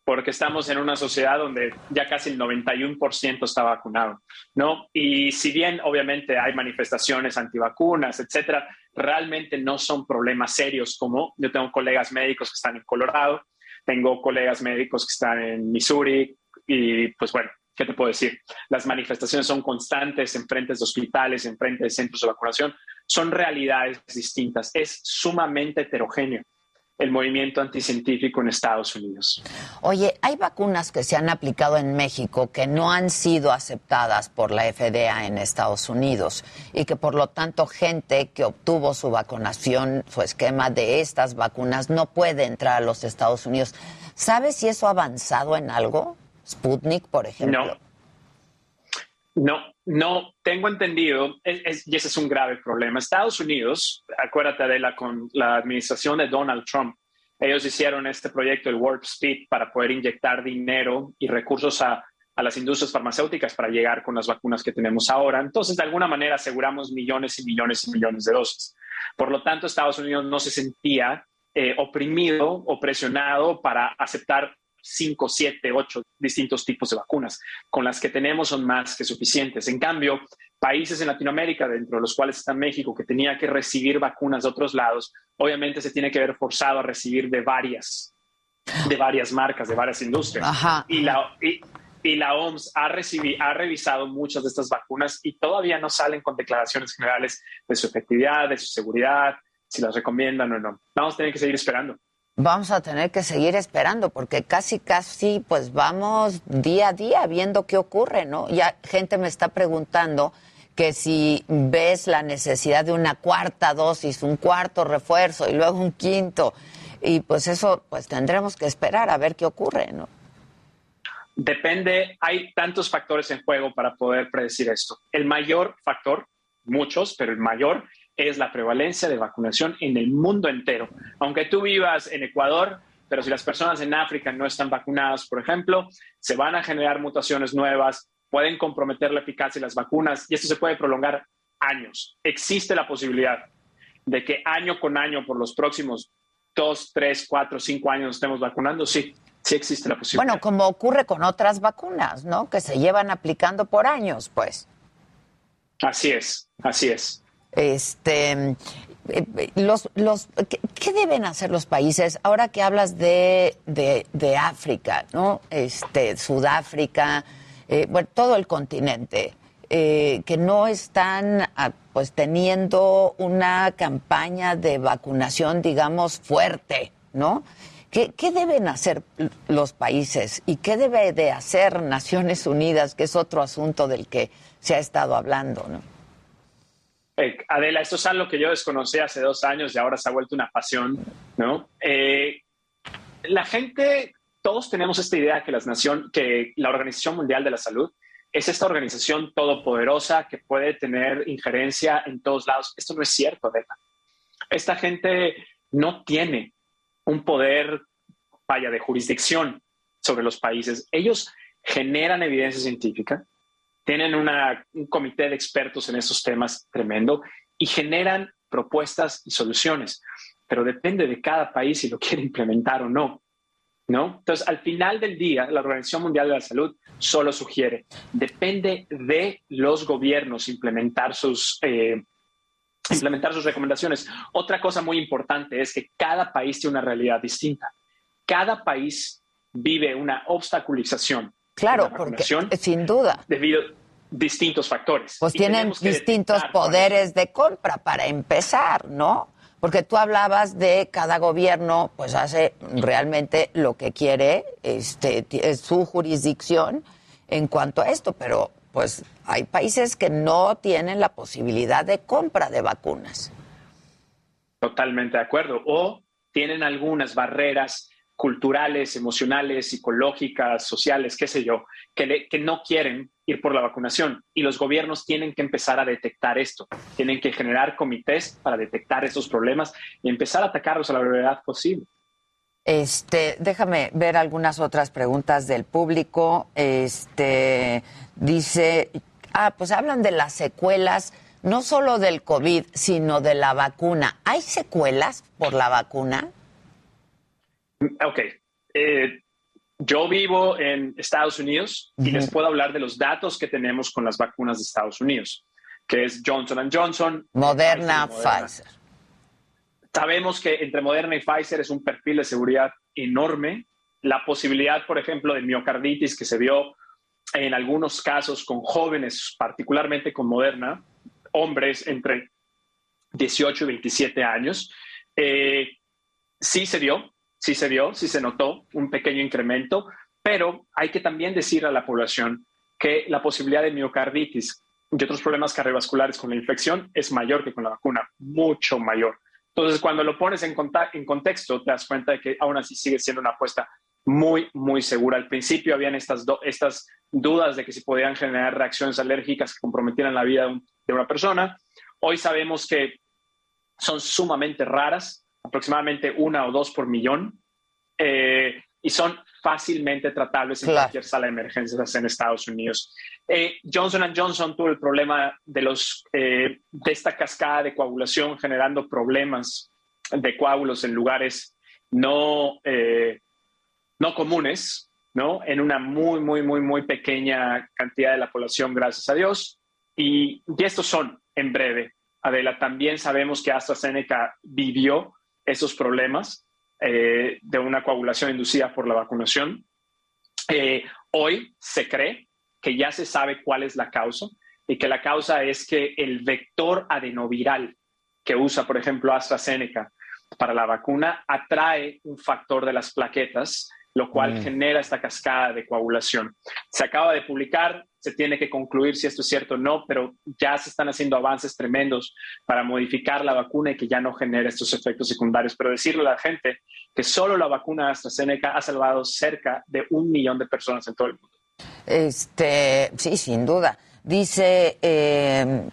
porque estamos en una sociedad donde ya casi el 91% está vacunado, ¿no? Y si bien obviamente hay manifestaciones antivacunas, etcétera, realmente no son problemas serios como yo tengo colegas médicos que están en Colorado, tengo colegas médicos que están en Missouri y pues bueno, ¿qué te puedo decir? Las manifestaciones son constantes en frentes de hospitales, en frentes de centros de vacunación, son realidades distintas, es sumamente heterogéneo el movimiento anticientífico en Estados Unidos. Oye, hay vacunas que se han aplicado en México que no han sido aceptadas por la FDA en Estados Unidos y que por lo tanto gente que obtuvo su vacunación, su esquema de estas vacunas, no puede entrar a los Estados Unidos. ¿Sabes si eso ha avanzado en algo? Sputnik, por ejemplo. No. No, no tengo entendido, y ese es un grave problema. Estados Unidos, acuérdate de la, con la administración de Donald Trump, ellos hicieron este proyecto, el Warp Speed, para poder inyectar dinero y recursos a, a, las industrias farmacéuticas para llegar con las vacunas que tenemos ahora. Entonces, de alguna manera, aseguramos millones y millones y millones de dosis. Por lo tanto, Estados Unidos no se sentía eh, oprimido o presionado para aceptar cinco, siete, ocho distintos tipos de vacunas. Con las que tenemos son más que suficientes. En cambio, países en Latinoamérica, dentro de los cuales está México, que tenía que recibir vacunas de otros lados, obviamente se tiene que ver forzado a recibir de varias, de varias marcas, de varias industrias. Ajá. Y la, y, y la OMS ha, recibido, ha revisado muchas de estas vacunas y todavía no salen con declaraciones generales de su efectividad, de su seguridad, si las recomiendan o no. Vamos a tener que seguir esperando vamos a tener que seguir esperando porque casi casi pues vamos día a día viendo qué ocurre, ¿no? Ya gente me está preguntando que si ves la necesidad de una cuarta dosis, un cuarto refuerzo y luego un quinto y pues eso pues tendremos que esperar a ver qué ocurre, ¿no? Depende, hay tantos factores en juego para poder predecir esto. El mayor factor, muchos, pero el mayor es la prevalencia de vacunación en el mundo entero. Aunque tú vivas en Ecuador, pero si las personas en África no están vacunadas, por ejemplo, se van a generar mutaciones nuevas, pueden comprometer la eficacia de las vacunas y esto se puede prolongar años. Existe la posibilidad de que año con año por los próximos dos, tres, cuatro, cinco años estemos vacunando, sí, sí existe la posibilidad. Bueno, como ocurre con otras vacunas, ¿no? Que se llevan aplicando por años, pues. Así es, así es. Este, los, los, ¿qué, deben hacer los países ahora que hablas de, de, África, ¿no? Este, Sudáfrica, eh, bueno, todo el continente, eh, que no están ah, pues teniendo una campaña de vacunación, digamos, fuerte, ¿no? ¿Qué, ¿Qué, deben hacer los países y qué debe de hacer Naciones Unidas, que es otro asunto del que se ha estado hablando, ¿no? Eh, Adela, esto es algo que yo desconocí hace dos años y ahora se ha vuelto una pasión, ¿no? Eh, la gente, todos tenemos esta idea que, las nación, que la Organización Mundial de la Salud es esta organización todopoderosa que puede tener injerencia en todos lados. Esto no es cierto, Adela. Esta gente no tiene un poder, vaya, de jurisdicción sobre los países. Ellos generan evidencia científica, tienen un comité de expertos en esos temas tremendo y generan propuestas y soluciones, pero depende de cada país si lo [LAUGHS] quiere implementar o no. ¿No? Entonces, al final del día, la Organización Mundial de la Salud solo sugiere, depende de los gobiernos implementar sus, eh, implementar sus recomendaciones. Otra cosa muy importante es que cada país tiene una realidad distinta. Cada país vive una obstaculización. Claro, porque sin duda. Debido, distintos factores. Pues tienen distintos poderes de compra para empezar, ¿no? Porque tú hablabas de cada gobierno, pues hace realmente lo que quiere, este, es su jurisdicción en cuanto a esto, pero pues hay países que no tienen la posibilidad de compra de vacunas. Totalmente de acuerdo. O tienen algunas barreras culturales, emocionales, psicológicas, sociales, qué sé yo, que, que no quieren ir por la vacunación. Y los gobiernos tienen que empezar a detectar esto, tienen que generar comités para detectar estos problemas y empezar a atacarlos a la brevedad posible. Este, déjame ver algunas otras preguntas del público. Este, dice, ah, pues hablan de las secuelas, no solo del COVID, sino de la vacuna. ¿Hay secuelas por la vacuna? Ok. Eh, yo vivo en Estados Unidos y les puedo hablar de los datos que tenemos con las vacunas de Estados Unidos, que es Johnson Johnson. Moderna, Pfizer. Sabemos que entre Moderna y Pfizer es un perfil de seguridad enorme. La posibilidad, por ejemplo, de miocarditis que se vio en algunos casos con jóvenes, particularmente con Moderna, hombres entre 18 y 27 años, eh, sí se dio, sí se vio, sí se notó un pequeño incremento, pero hay que también decir a la población que la posibilidad de miocarditis y otros problemas cardiovasculares con la infección es mayor que con la vacuna, mucho mayor. Entonces, cuando lo pones en, en contexto, te das cuenta de que aún así sigue siendo una apuesta muy, muy segura. Al principio habían estas, dudas de que si podían generar reacciones alérgicas que comprometieran la vida de una persona. Hoy sabemos que son sumamente raras, aproximadamente una o dos por millón, eh, y son fácilmente tratables en cualquier sala de emergencias en Estados Unidos. Eh, Johnson Johnson tuvo el problema de, los, eh, de esta cascada de coagulación generando problemas de coágulos en lugares no, no comunes, ¿no? En una muy, muy, muy, muy pequeña cantidad de la población, gracias a Dios. Y, y estos son, en breve, Adela, también sabemos que AstraZeneca vivió esos problemas eh, de una coagulación inducida por la vacunación. Eh, hoy se cree que ya se sabe cuál es la causa y que la causa es que el vector adenoviral que usa, por ejemplo, AstraZeneca para la vacuna atrae un factor de las plaquetas lo cual mm. genera esta cascada de coagulación. Se acaba de publicar, se tiene que concluir si esto es cierto o no, pero ya se están haciendo avances tremendos para modificar la vacuna y que ya no genere estos efectos secundarios. Pero decirle a la gente que solo la vacuna AstraZeneca ha salvado cerca de un millón de personas en todo el mundo. Este, sí, sin duda. Dice eh,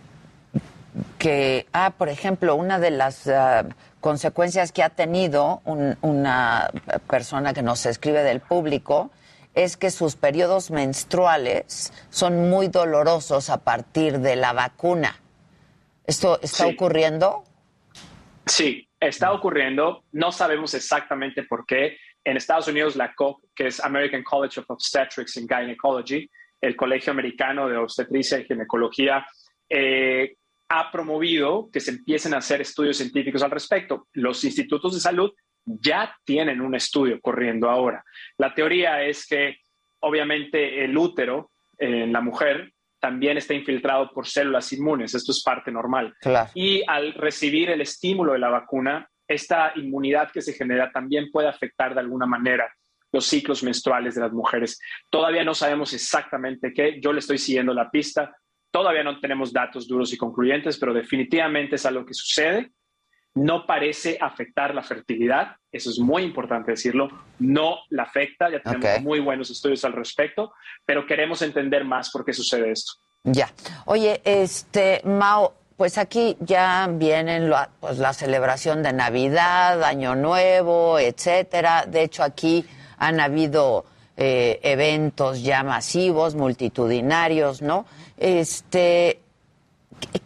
que, ah, por ejemplo, una de las... Ah, consecuencias que ha tenido una persona que nos escribe del público es que sus periodos menstruales son muy dolorosos a partir de la vacuna. ¿Esto está ocurriendo? Sí, está ocurriendo. No sabemos exactamente por qué. En Estados Unidos, la COP, que es American College of Obstetrics and Gynecology, el Colegio Americano de Obstetricia y Ginecología, eh, ha promovido que se empiecen a hacer estudios científicos al respecto. Los institutos de salud ya tienen un estudio corriendo ahora. La teoría es que obviamente el útero en la mujer también está infiltrado por células inmunes. Esto es parte normal. Y al recibir el estímulo de la vacuna, esta inmunidad que se genera también puede afectar de alguna manera los ciclos menstruales de las mujeres. Todavía no sabemos exactamente qué. Yo le estoy siguiendo la pista. Todavía no tenemos datos duros y concluyentes, pero definitivamente es algo que sucede. No parece afectar la fertilidad, eso es muy importante decirlo, no la afecta, ya tenemos muy buenos estudios al respecto, pero queremos entender más por qué sucede esto. Ya. Oye, este, Mao, pues aquí ya vienen pues, la celebración de Navidad, Año Nuevo, etcétera. De hecho, aquí han habido eh, eventos ya masivos, multitudinarios, ¿no? Este,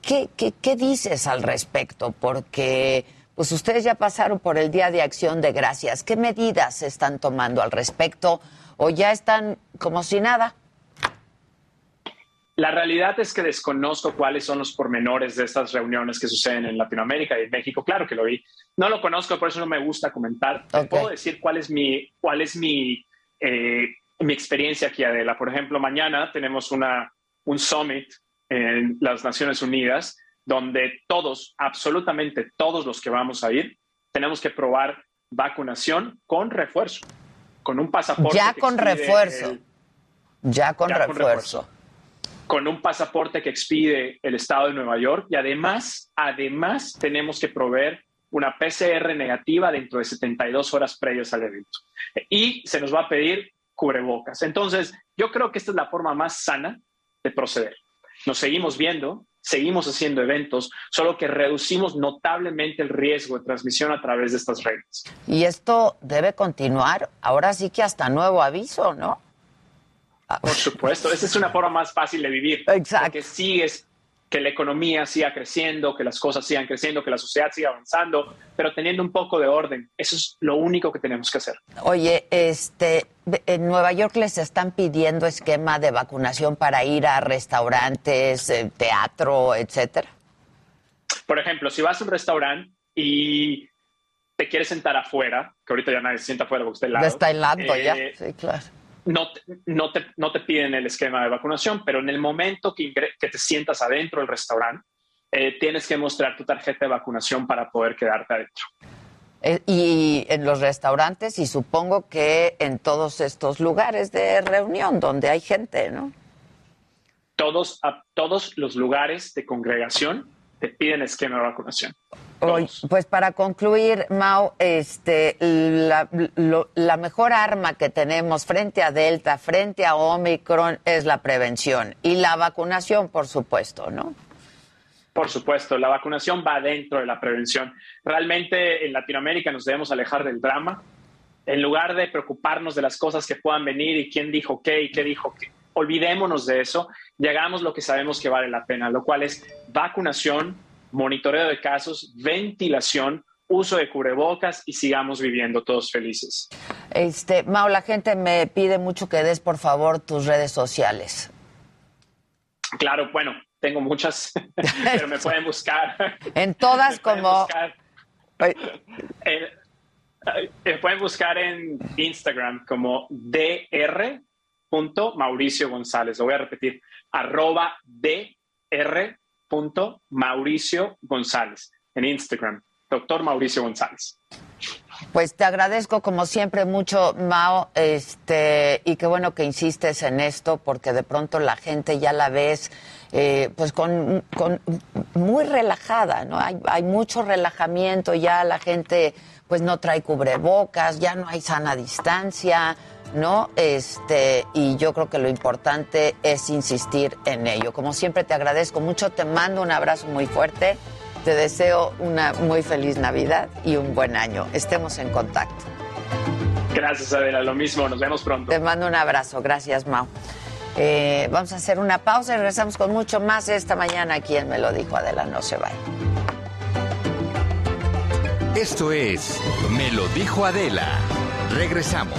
¿qué, qué, dices al respecto? Porque pues ustedes ya pasaron por el Día de Acción de Gracias. ¿Qué medidas están tomando al respecto o ya están como si nada? La realidad es que desconozco cuáles son los pormenores de estas reuniones que suceden en Latinoamérica y en México. Claro que lo vi. No lo conozco, por eso no me gusta comentar. puedo decir cuál es mi, cuál es mi, eh, mi experiencia aquí, Adela. Por ejemplo, mañana tenemos una, un summit en las Naciones Unidas donde todos, absolutamente todos los que vamos a ir, tenemos que probar vacunación con refuerzo, con un pasaporte. Ya con refuerzo. ya con refuerzo con un pasaporte que expide el Estado de Nueva York y además, además tenemos que proveer una PCR negativa dentro de 72 horas previas al evento. Y se nos va a pedir cubrebocas. Entonces, yo creo que esta es la forma más sana de proceder. Nos seguimos viendo, seguimos haciendo eventos, solo que reducimos notablemente el riesgo de transmisión a través de estas reglas. Y esto debe continuar, ahora sí que hasta nuevo aviso, ¿no? Por supuesto, esa es una forma más fácil de vivir. Exacto. Porque sigues que la economía siga creciendo, que las cosas sigan creciendo, que la sociedad siga avanzando, pero teniendo un poco de orden. Eso es lo único que tenemos que hacer. Oye, este, en Nueva York les están pidiendo esquema de vacunación para ir a restaurantes, eh, teatro, etcétera. Por ejemplo, si vas a un restaurante y te quieres sentar afuera, que ahorita ya nadie se sienta afuera porque está helado. Está helado ya, eh, sí, claro no te, no, te, no te piden el esquema de vacunación, pero en el momento que, que te sientas adentro del restaurante, eh, tienes que mostrar tu tarjeta de vacunación para poder quedarte adentro. Eh, y en los restaurantes y supongo que en todos estos lugares de reunión donde hay gente, ¿no? Todos, a, todos los lugares de congregación te piden esquema de vacunación. Pues para concluir, Mao, este, la, la, mejor arma que tenemos frente a Delta, frente a Omicron, es la prevención y la vacunación, por supuesto, ¿no? Por supuesto, la vacunación va dentro de la prevención. Realmente en Latinoamérica nos debemos alejar del drama. En lugar de preocuparnos de las cosas que puedan venir y quién dijo qué y qué dijo qué, olvidémonos de eso y hagamos lo que sabemos que vale la pena, lo cual es vacunación, monitoreo de casos, ventilación, uso de cubrebocas y sigamos viviendo todos felices. Este, Mau, la gente me pide mucho que des por favor tus redes sociales. Claro, bueno, tengo muchas, [LAUGHS] pero me pueden buscar. En todas como... Eh, eh, me pueden buscar en Instagram como DR Mauricio González. Lo voy a repetir, arroba dr Mauricio González en Instagram, doctor Mauricio González. Pues te agradezco como siempre mucho, Mao, este, y qué bueno que insistes en esto, porque de pronto la gente ya la ves, eh, pues con, con, muy relajada, ¿no? Hay, hay mucho relajamiento, ya la gente, pues no trae cubrebocas, ya no hay sana distancia, ¿no? Este, y yo creo que lo importante es insistir en ello. Como siempre te agradezco mucho, te mando un abrazo muy fuerte, te deseo una muy feliz Navidad y un buen año. Estemos en contacto. Gracias, Adela, lo mismo, nos vemos pronto. Te mando un abrazo, gracias, Mau. Eh, vamos a hacer una pausa y regresamos con mucho más esta mañana aquí en Me lo dijo Adela, no se vaya. Esto es Me lo dijo Adela. Regresamos.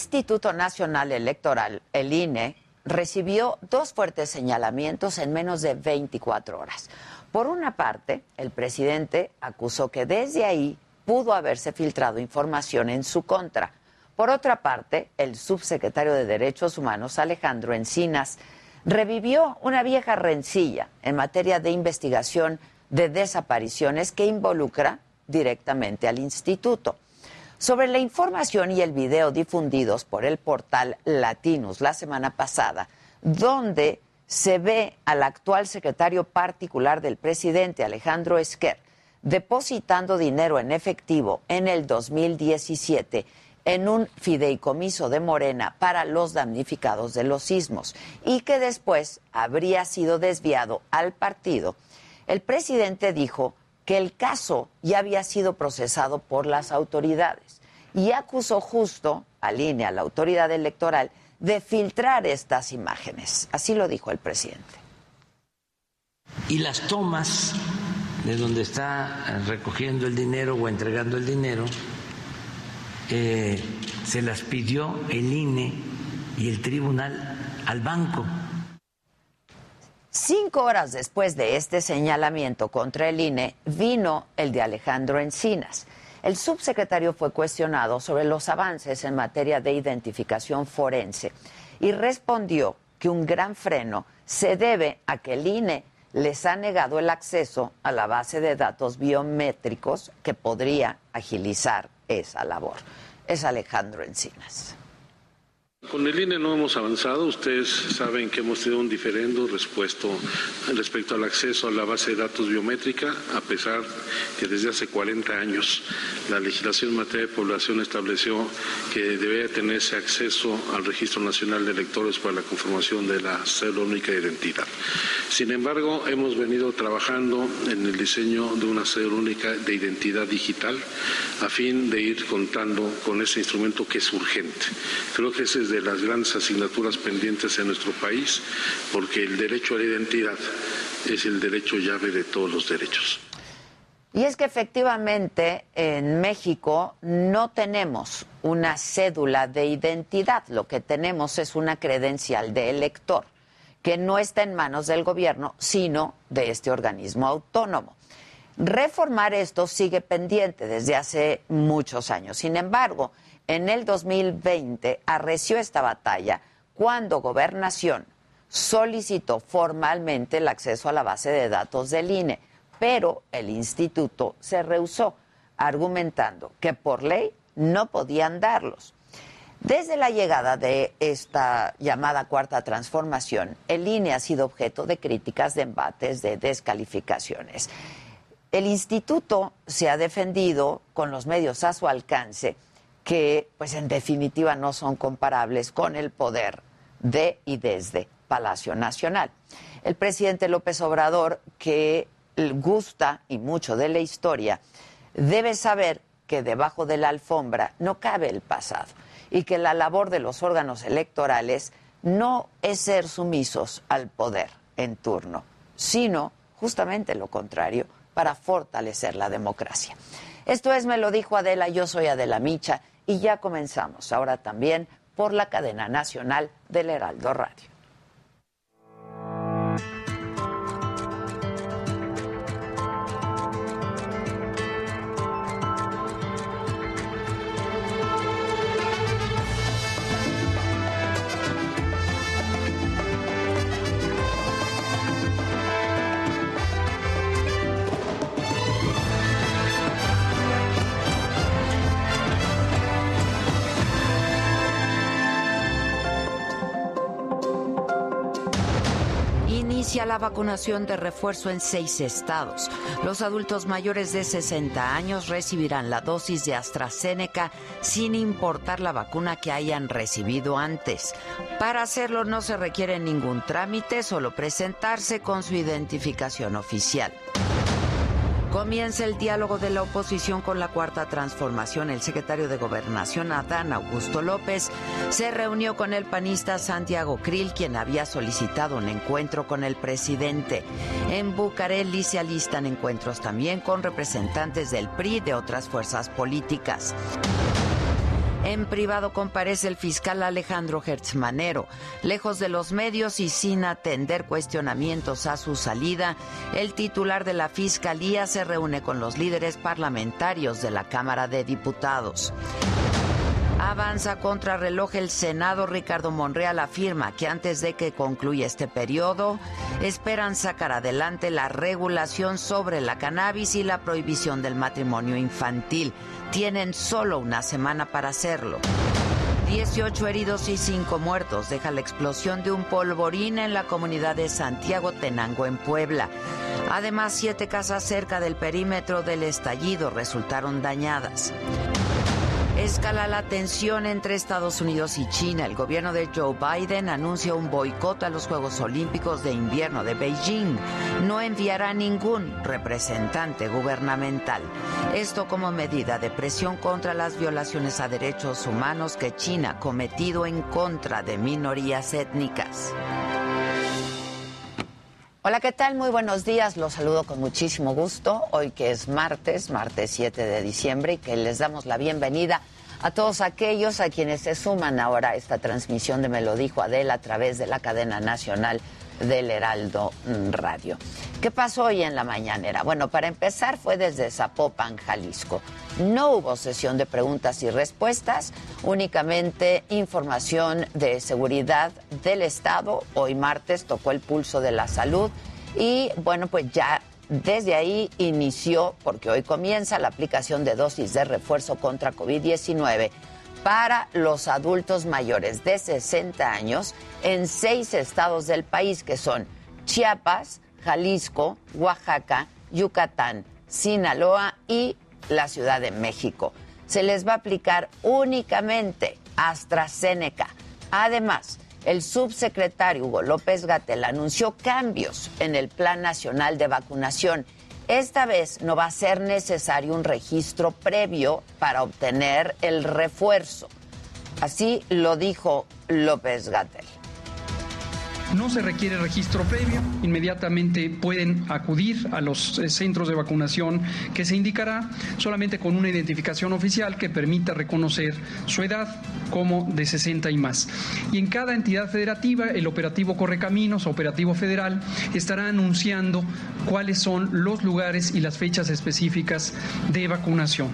Instituto Nacional Electoral, el INE, recibió dos fuertes señalamientos en menos de 24 horas. Por una parte, el presidente acusó que desde ahí pudo haberse filtrado información en su contra. Por otra parte, el subsecretario de Derechos Humanos, Alejandro Encinas, revivió una vieja rencilla en materia de investigación de desapariciones que involucra directamente al instituto. Sobre la información y el video difundidos por el portal Latinus la semana pasada, donde se ve al actual secretario particular del presidente, Alejandro Esquer, depositando dinero en efectivo en el 2017 en un fideicomiso de Morena para los damnificados de los sismos y que después habría sido desviado al partido, el presidente dijo que el caso ya había sido procesado por las autoridades y acusó justo a línea a la autoridad electoral, de filtrar estas imágenes. Así lo dijo el presidente. Y las tomas de donde está recogiendo el dinero o entregando el dinero, eh, se las pidió el INE y el tribunal al banco. Cinco horas después de este señalamiento contra el INE, vino el de Alejandro Encinas. El subsecretario fue cuestionado sobre los avances en materia de identificación forense y respondió que un gran freno se debe a que el INE les ha negado el acceso a la base de datos biométricos que podría agilizar esa labor. Es Alejandro Encinas. Con el INE no hemos avanzado. Ustedes saben que hemos tenido un diferendo respecto, respecto al acceso a la base de datos biométrica, a pesar que desde hace 40 años la legislación en materia de población estableció que debía tenerse acceso al Registro Nacional de Electores para la conformación de la cédula única de identidad. Sin embargo, hemos venido trabajando en el diseño de una cédula única de identidad digital a fin de ir contando con ese instrumento que es urgente. Creo que ese es de las grandes asignaturas pendientes en nuestro país, porque el derecho a la identidad es el derecho llave de todos los derechos. Y es que efectivamente en México no tenemos una cédula de identidad, lo que tenemos es una credencial de elector, que no está en manos del gobierno, sino de este organismo autónomo. Reformar esto sigue pendiente desde hace muchos años. Sin embargo, en el 2020 arreció esta batalla cuando Gobernación solicitó formalmente el acceso a la base de datos del INE, pero el instituto se rehusó, argumentando que por ley no podían darlos. Desde la llegada de esta llamada cuarta transformación, el INE ha sido objeto de críticas, de embates, de descalificaciones. El instituto se ha defendido con los medios a su alcance que pues en definitiva no son comparables con el poder de y desde Palacio Nacional. El presidente López Obrador, que gusta y mucho de la historia, debe saber que debajo de la alfombra no cabe el pasado y que la labor de los órganos electorales no es ser sumisos al poder en turno, sino justamente lo contrario, para fortalecer la democracia. Esto es, me lo dijo Adela, yo soy Adela Micha y ya comenzamos ahora también por la cadena nacional del Heraldo Radio. Vacunación de refuerzo en seis estados. Los adultos mayores de 60 años recibirán la dosis de AstraZeneca sin importar la vacuna que hayan recibido antes. Para hacerlo no se requiere ningún trámite, solo presentarse con su identificación oficial. Comienza el diálogo de la oposición con la Cuarta Transformación. El secretario de Gobernación, Adán Augusto López, se reunió con el panista Santiago Krill, quien había solicitado un encuentro con el presidente. En Bucareli se alistan encuentros también con representantes del PRI y de otras fuerzas políticas. En privado comparece el fiscal Alejandro Hertzmanero. Lejos de los medios y sin atender cuestionamientos a su salida, el titular de la Fiscalía se reúne con los líderes parlamentarios de la Cámara de Diputados. Avanza contra reloj el Senado. Ricardo Monreal afirma que antes de que concluya este periodo, esperan sacar adelante la regulación sobre la cannabis y la prohibición del matrimonio infantil. Tienen solo una semana para hacerlo. 18 heridos y 5 muertos deja la explosión de un polvorín en la comunidad de Santiago Tenango en Puebla. Además, siete casas cerca del perímetro del estallido resultaron dañadas. Escala la tensión entre Estados Unidos y China. El gobierno de Joe Biden anuncia un boicot a los Juegos Olímpicos de Invierno de Beijing. No enviará ningún representante gubernamental. Esto como medida de presión contra las violaciones a derechos humanos que China ha cometido en contra de minorías étnicas. Hola, ¿qué tal? Muy buenos días. Los saludo con muchísimo gusto. Hoy que es martes, martes 7 de diciembre, y que les damos la bienvenida a todos aquellos a quienes se suman ahora a esta transmisión de Me lo dijo Adela a través de la cadena nacional del Heraldo Radio. ¿Qué pasó hoy en la mañanera? Bueno, para empezar fue desde Zapopan, Jalisco. No hubo sesión de preguntas y respuestas, únicamente información de seguridad del Estado. Hoy martes tocó el pulso de la salud y bueno, pues ya desde ahí inició, porque hoy comienza la aplicación de dosis de refuerzo contra COVID-19 para los adultos mayores de 60 años en seis estados del país, que son Chiapas, Jalisco, Oaxaca, Yucatán, Sinaloa y la Ciudad de México. Se les va a aplicar únicamente AstraZeneca. Además, el subsecretario Hugo López Gatel anunció cambios en el Plan Nacional de Vacunación. Esta vez no va a ser necesario un registro previo para obtener el refuerzo. Así lo dijo López Gatel. No se requiere registro previo, inmediatamente pueden acudir a los eh, centros de vacunación que se indicará solamente con una identificación oficial que permita reconocer su edad como de 60 y más. Y en cada entidad federativa, el operativo Correcaminos, operativo federal, estará anunciando cuáles son los lugares y las fechas específicas de vacunación.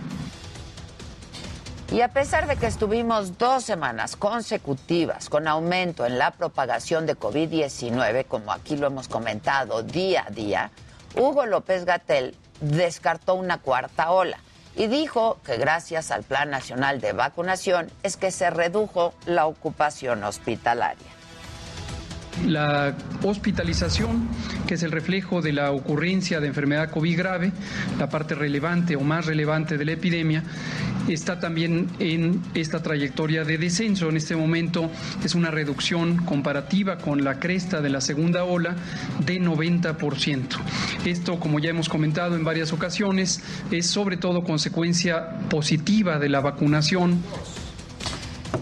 Y a pesar de que estuvimos dos semanas consecutivas con aumento en la propagación de COVID-19, como aquí lo hemos comentado día a día, Hugo López Gatel descartó una cuarta ola y dijo que gracias al Plan Nacional de Vacunación es que se redujo la ocupación hospitalaria. La hospitalización, que es el reflejo de la ocurrencia de enfermedad COVID grave, la parte relevante o más relevante de la epidemia, está también en esta trayectoria de descenso. En este momento es una reducción comparativa con la cresta de la segunda ola de 90%. Esto, como ya hemos comentado en varias ocasiones, es sobre todo consecuencia positiva de la vacunación.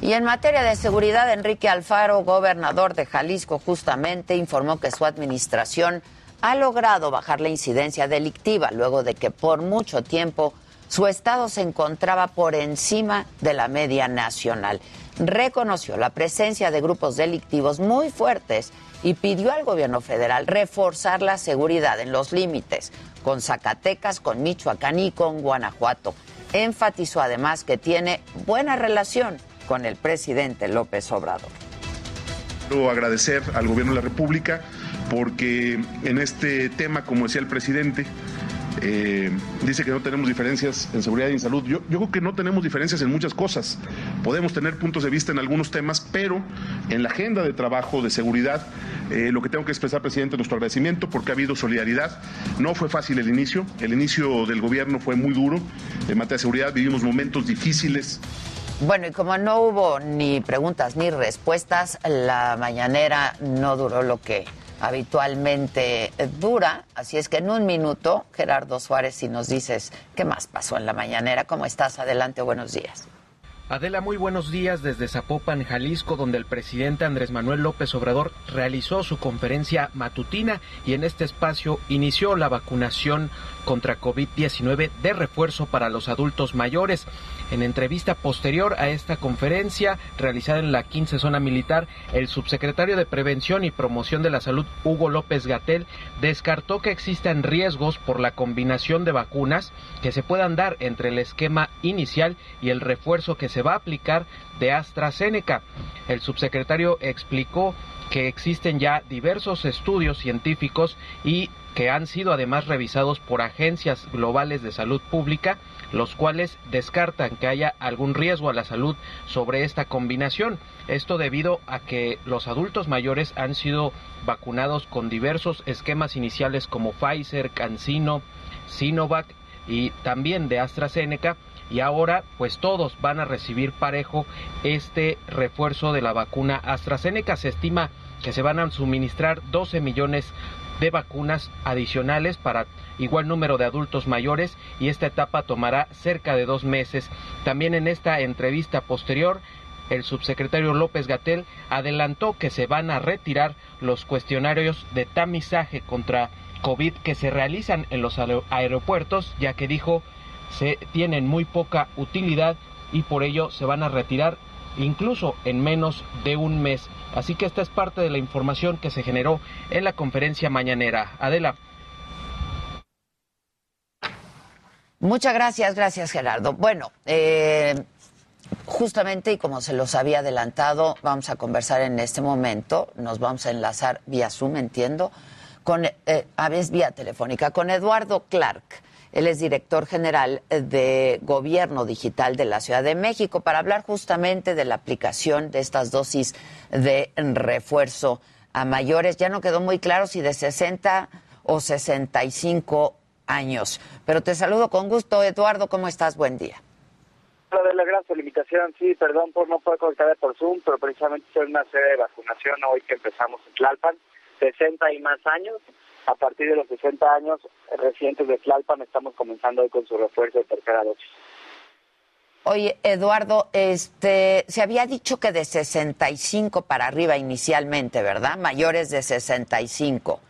Y en materia de seguridad, Enrique Alfaro, gobernador de Jalisco, justamente informó que su administración ha logrado bajar la incidencia delictiva luego de que por mucho tiempo su estado se encontraba por encima de la media nacional. Reconoció la presencia de grupos delictivos muy fuertes y pidió al gobierno federal reforzar la seguridad en los límites con Zacatecas, con Michoacán y con Guanajuato. Enfatizó además que tiene buena relación con el presidente López Obrador. Quiero agradecer al gobierno de la República porque en este tema, como decía el presidente, eh, dice que no tenemos diferencias en seguridad y en salud. Yo, creo que no tenemos diferencias en muchas cosas. Podemos tener puntos de vista en algunos temas, pero en la agenda de trabajo de seguridad, eh, lo que tengo que expresar, presidente, nuestro agradecimiento porque ha habido solidaridad. No fue fácil el inicio. El inicio del gobierno fue muy duro. En materia de seguridad vivimos momentos difíciles. Bueno, y como no hubo ni preguntas ni respuestas, la mañanera no duró lo que habitualmente dura. Así es que en un minuto, Gerardo Suárez, si nos dices qué más pasó en la mañanera, ¿cómo estás? Adelante, buenos días. Adela, muy buenos días desde Zapopan, Jalisco, donde el presidente Andrés Manuel López Obrador realizó su conferencia matutina y en este espacio inició la vacunación contra COVID-19 de refuerzo para los adultos mayores. En entrevista posterior a esta conferencia realizada en la 15 zona militar, el subsecretario de Prevención y Promoción de la Salud, Hugo López Gatel, descartó que existan riesgos por la combinación de vacunas que se puedan dar entre el esquema inicial y el refuerzo que se va a aplicar de AstraZeneca. El subsecretario explicó que existen ya diversos estudios científicos y que han sido además revisados por agencias globales de salud pública, los cuales descartan que haya algún riesgo a la salud sobre esta combinación. Esto debido a que los adultos mayores han sido vacunados con diversos esquemas iniciales como Pfizer, CanSino, Sinovac y también de AstraZeneca y ahora pues todos van a recibir parejo este refuerzo de la vacuna AstraZeneca. Se estima que se van a suministrar 12 millones de vacunas adicionales para igual número de adultos mayores y esta etapa tomará cerca de dos meses. También en esta entrevista posterior el subsecretario López Gatel adelantó que se van a retirar los cuestionarios de tamizaje contra COVID que se realizan en los aeropuertos, ya que dijo se tienen muy poca utilidad y por ello se van a retirar incluso en menos de un mes. Así que esta es parte de la información que se generó en la conferencia mañanera. Adela. Muchas gracias, gracias Gerardo. Bueno, eh, justamente y como se los había adelantado, vamos a conversar en este momento, nos vamos a enlazar vía Zoom, entiendo, con, eh, a veces vía telefónica, con Eduardo Clark él es director general de Gobierno Digital de la Ciudad de México para hablar justamente de la aplicación de estas dosis de refuerzo a mayores. Ya no quedó muy claro si de 60 o 65 años. Pero te saludo con gusto, Eduardo. ¿Cómo estás? Buen día. Hola, de la gran limitación, sí, perdón por no poder conectar por Zoom, pero precisamente es una sede de vacunación hoy que empezamos en Tlalpan, 60 y más años a partir de los 60 años residentes de Tlalpan estamos comenzando hoy con su refuerzo de tercera dosis. Oye, Eduardo, este, se había dicho que de 65 para arriba inicialmente, ¿verdad? Mayores de 65.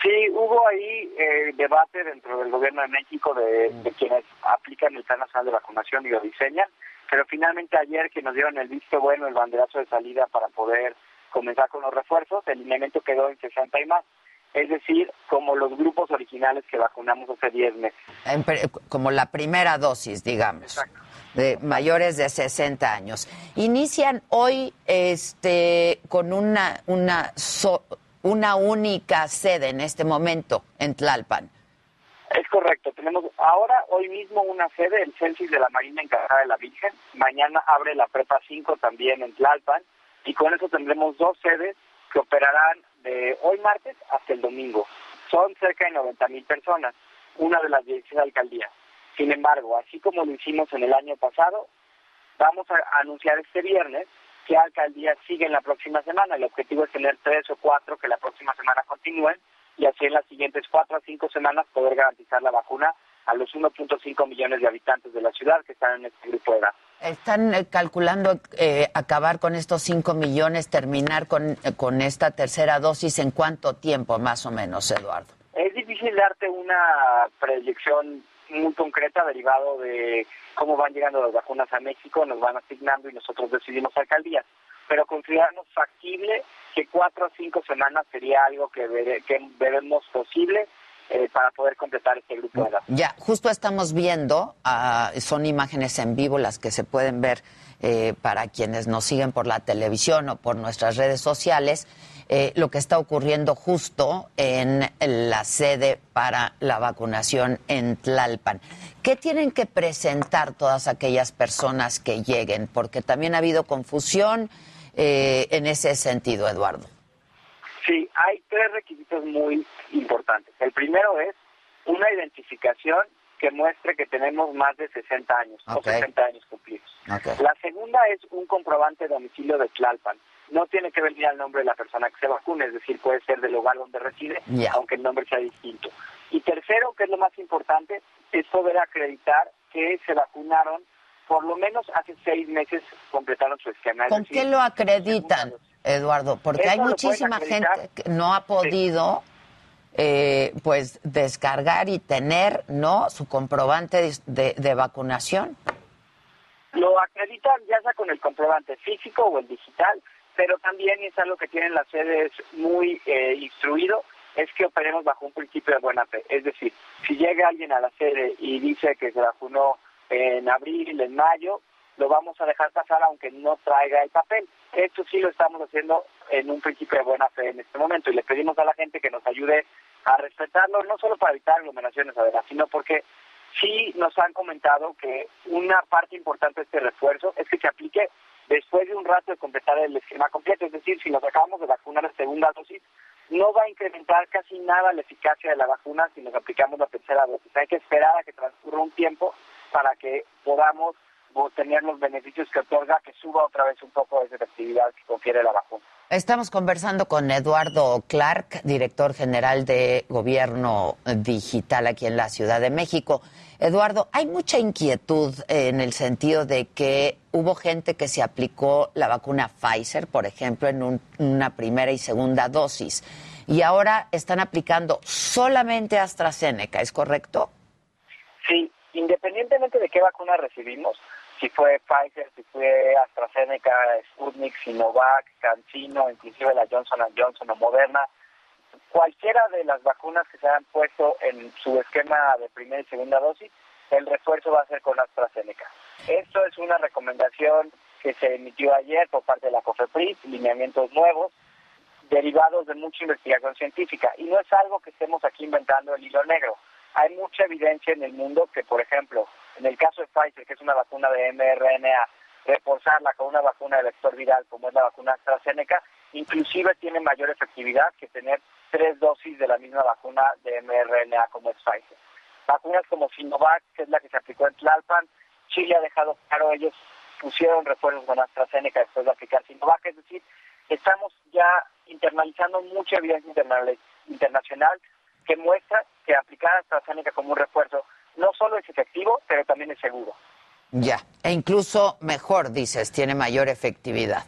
Sí, hubo ahí eh, debate dentro del gobierno de México de, de, quienes aplican el Plan Nacional de Vacunación y lo diseñan, pero finalmente ayer que nos dieron el visto bueno, el banderazo de salida para poder comenzar con los refuerzos, el lineamiento quedó en 60 y más es decir, como los grupos originales que vacunamos hace 10 meses. Como la primera dosis, digamos. De mayores de 60 años. Inician hoy este con una una una única sede en este momento en Tlalpan. Es correcto, tenemos ahora, hoy mismo, una sede, el Censis de la Marina Encargada de la Virgen. Mañana abre la Prepa 5 también en Tlalpan. Y con eso tendremos dos sedes que operarán de hoy martes hasta el domingo. Son cerca de 90 mil personas, una de las 16 alcaldías. Sin embargo, así como lo hicimos en el año pasado, vamos a anunciar este viernes qué alcaldías siguen la próxima semana. El objetivo es tener tres o cuatro que la próxima semana continúen y así en las siguientes cuatro a cinco semanas poder garantizar la vacuna a los 1.5 millones de habitantes de la ciudad que están en este grupo de edad. ¿Están eh, calculando eh, acabar con estos 5 millones, terminar con, eh, con esta tercera dosis en cuánto tiempo más o menos, Eduardo? Es difícil darte una proyección muy concreta derivado de cómo van llegando las vacunas a México, nos van asignando y nosotros decidimos alcaldías. Pero consideramos factible que cuatro a cinco semanas sería algo que, que veremos posible eh, para poder completar este grupo de. Ya, justo estamos viendo, uh, son imágenes en vivo las que se pueden ver eh, para quienes nos siguen por la televisión o por nuestras redes sociales. eh, lo que está ocurriendo justo en la sede para la vacunación en Tlalpan. ¿Qué tienen que presentar todas aquellas personas que lleguen? Porque también ha habido confusión eh, en ese sentido, Eduardo. Sí, hay tres requisitos muy importantes. El primero es una identificación que muestre que tenemos más de 60 años o 60 años cumplidos. La segunda es un comprobante de domicilio de Tlalpan. No tiene que venir al nombre de la persona que se vacune, es decir, puede ser del lugar donde reside, aunque el nombre sea distinto. Y tercero, que es lo más importante, es poder acreditar que se vacunaron por lo menos hace seis meses completaron su esquema. ¿Con qué lo acreditan, Eduardo? Porque hay muchísima gente que no ha podido eh, pues descargar y tener no su comprobante de, vacunación. Lo acreditan ya sea con el comprobante físico o el digital, pero también es algo que tienen las sedes muy eh, instruido, es que operemos bajo un principio de buena fe. Es decir, si llega alguien a la sede y dice que se vacunó en abril, en mayo, lo vamos a dejar pasar aunque no traiga el papel. Esto sí lo estamos haciendo en un principio de buena fe en este momento y le pedimos a la gente que nos ayude a respetarlo, no solo para evitar aglomeraciones, además, sino porque sí nos han comentado que una parte importante de este refuerzo es que se aplique después de un rato de completar el esquema completo, es decir, si nos acabamos de vacunar la segunda dosis, no va a incrementar casi nada la eficacia de la vacuna si nos aplicamos la tercera dosis. Hay que esperar a que transcurra un tiempo para que podamos tener los beneficios que otorga, que suba otra vez un poco esa efectividad que confiere la vacuna. Estamos conversando con Eduardo Clark, director general de Gobierno Digital aquí en la Ciudad de México. Eduardo, hay mucha inquietud en el sentido de que hubo gente que se aplicó la vacuna Pfizer, por ejemplo, en una primera y segunda dosis, y ahora están aplicando solamente AstraZeneca, ¿es correcto? Sí, independientemente de qué vacuna recibimos, si fue Pfizer, si fue AstraZeneca, Sputnik, Sinovac, CanSino, inclusive la Johnson Johnson o Moderna, cualquiera de las vacunas que se hayan puesto en su esquema de primera y segunda dosis, el refuerzo va a ser con AstraZeneca. Esto es una recomendación que se emitió ayer por parte de la COFEPRIS, lineamientos nuevos, derivados de mucha investigación científica. Y no es algo que estemos aquí inventando el hilo negro. Hay mucha evidencia en el mundo que, por ejemplo, en el caso de Pfizer, que es una vacuna de mRNA, reforzarla con una vacuna de vector viral como es la vacuna AstraZeneca, inclusive tiene mayor efectividad que tener tres dosis de la misma vacuna de mRNA como es Pfizer. Vacunas como Sinovac, que es la que se aplicó en Tlalpan, Chile ha dejado claro, ellos pusieron refuerzos con AstraZeneca después de aplicar Sinovac, es decir, estamos ya internalizando mucha evidencia internacional que muestra que aplicar AstraZeneca como un refuerzo no solo es efectivo, pero también es seguro. Ya, e incluso mejor, dices, tiene mayor efectividad.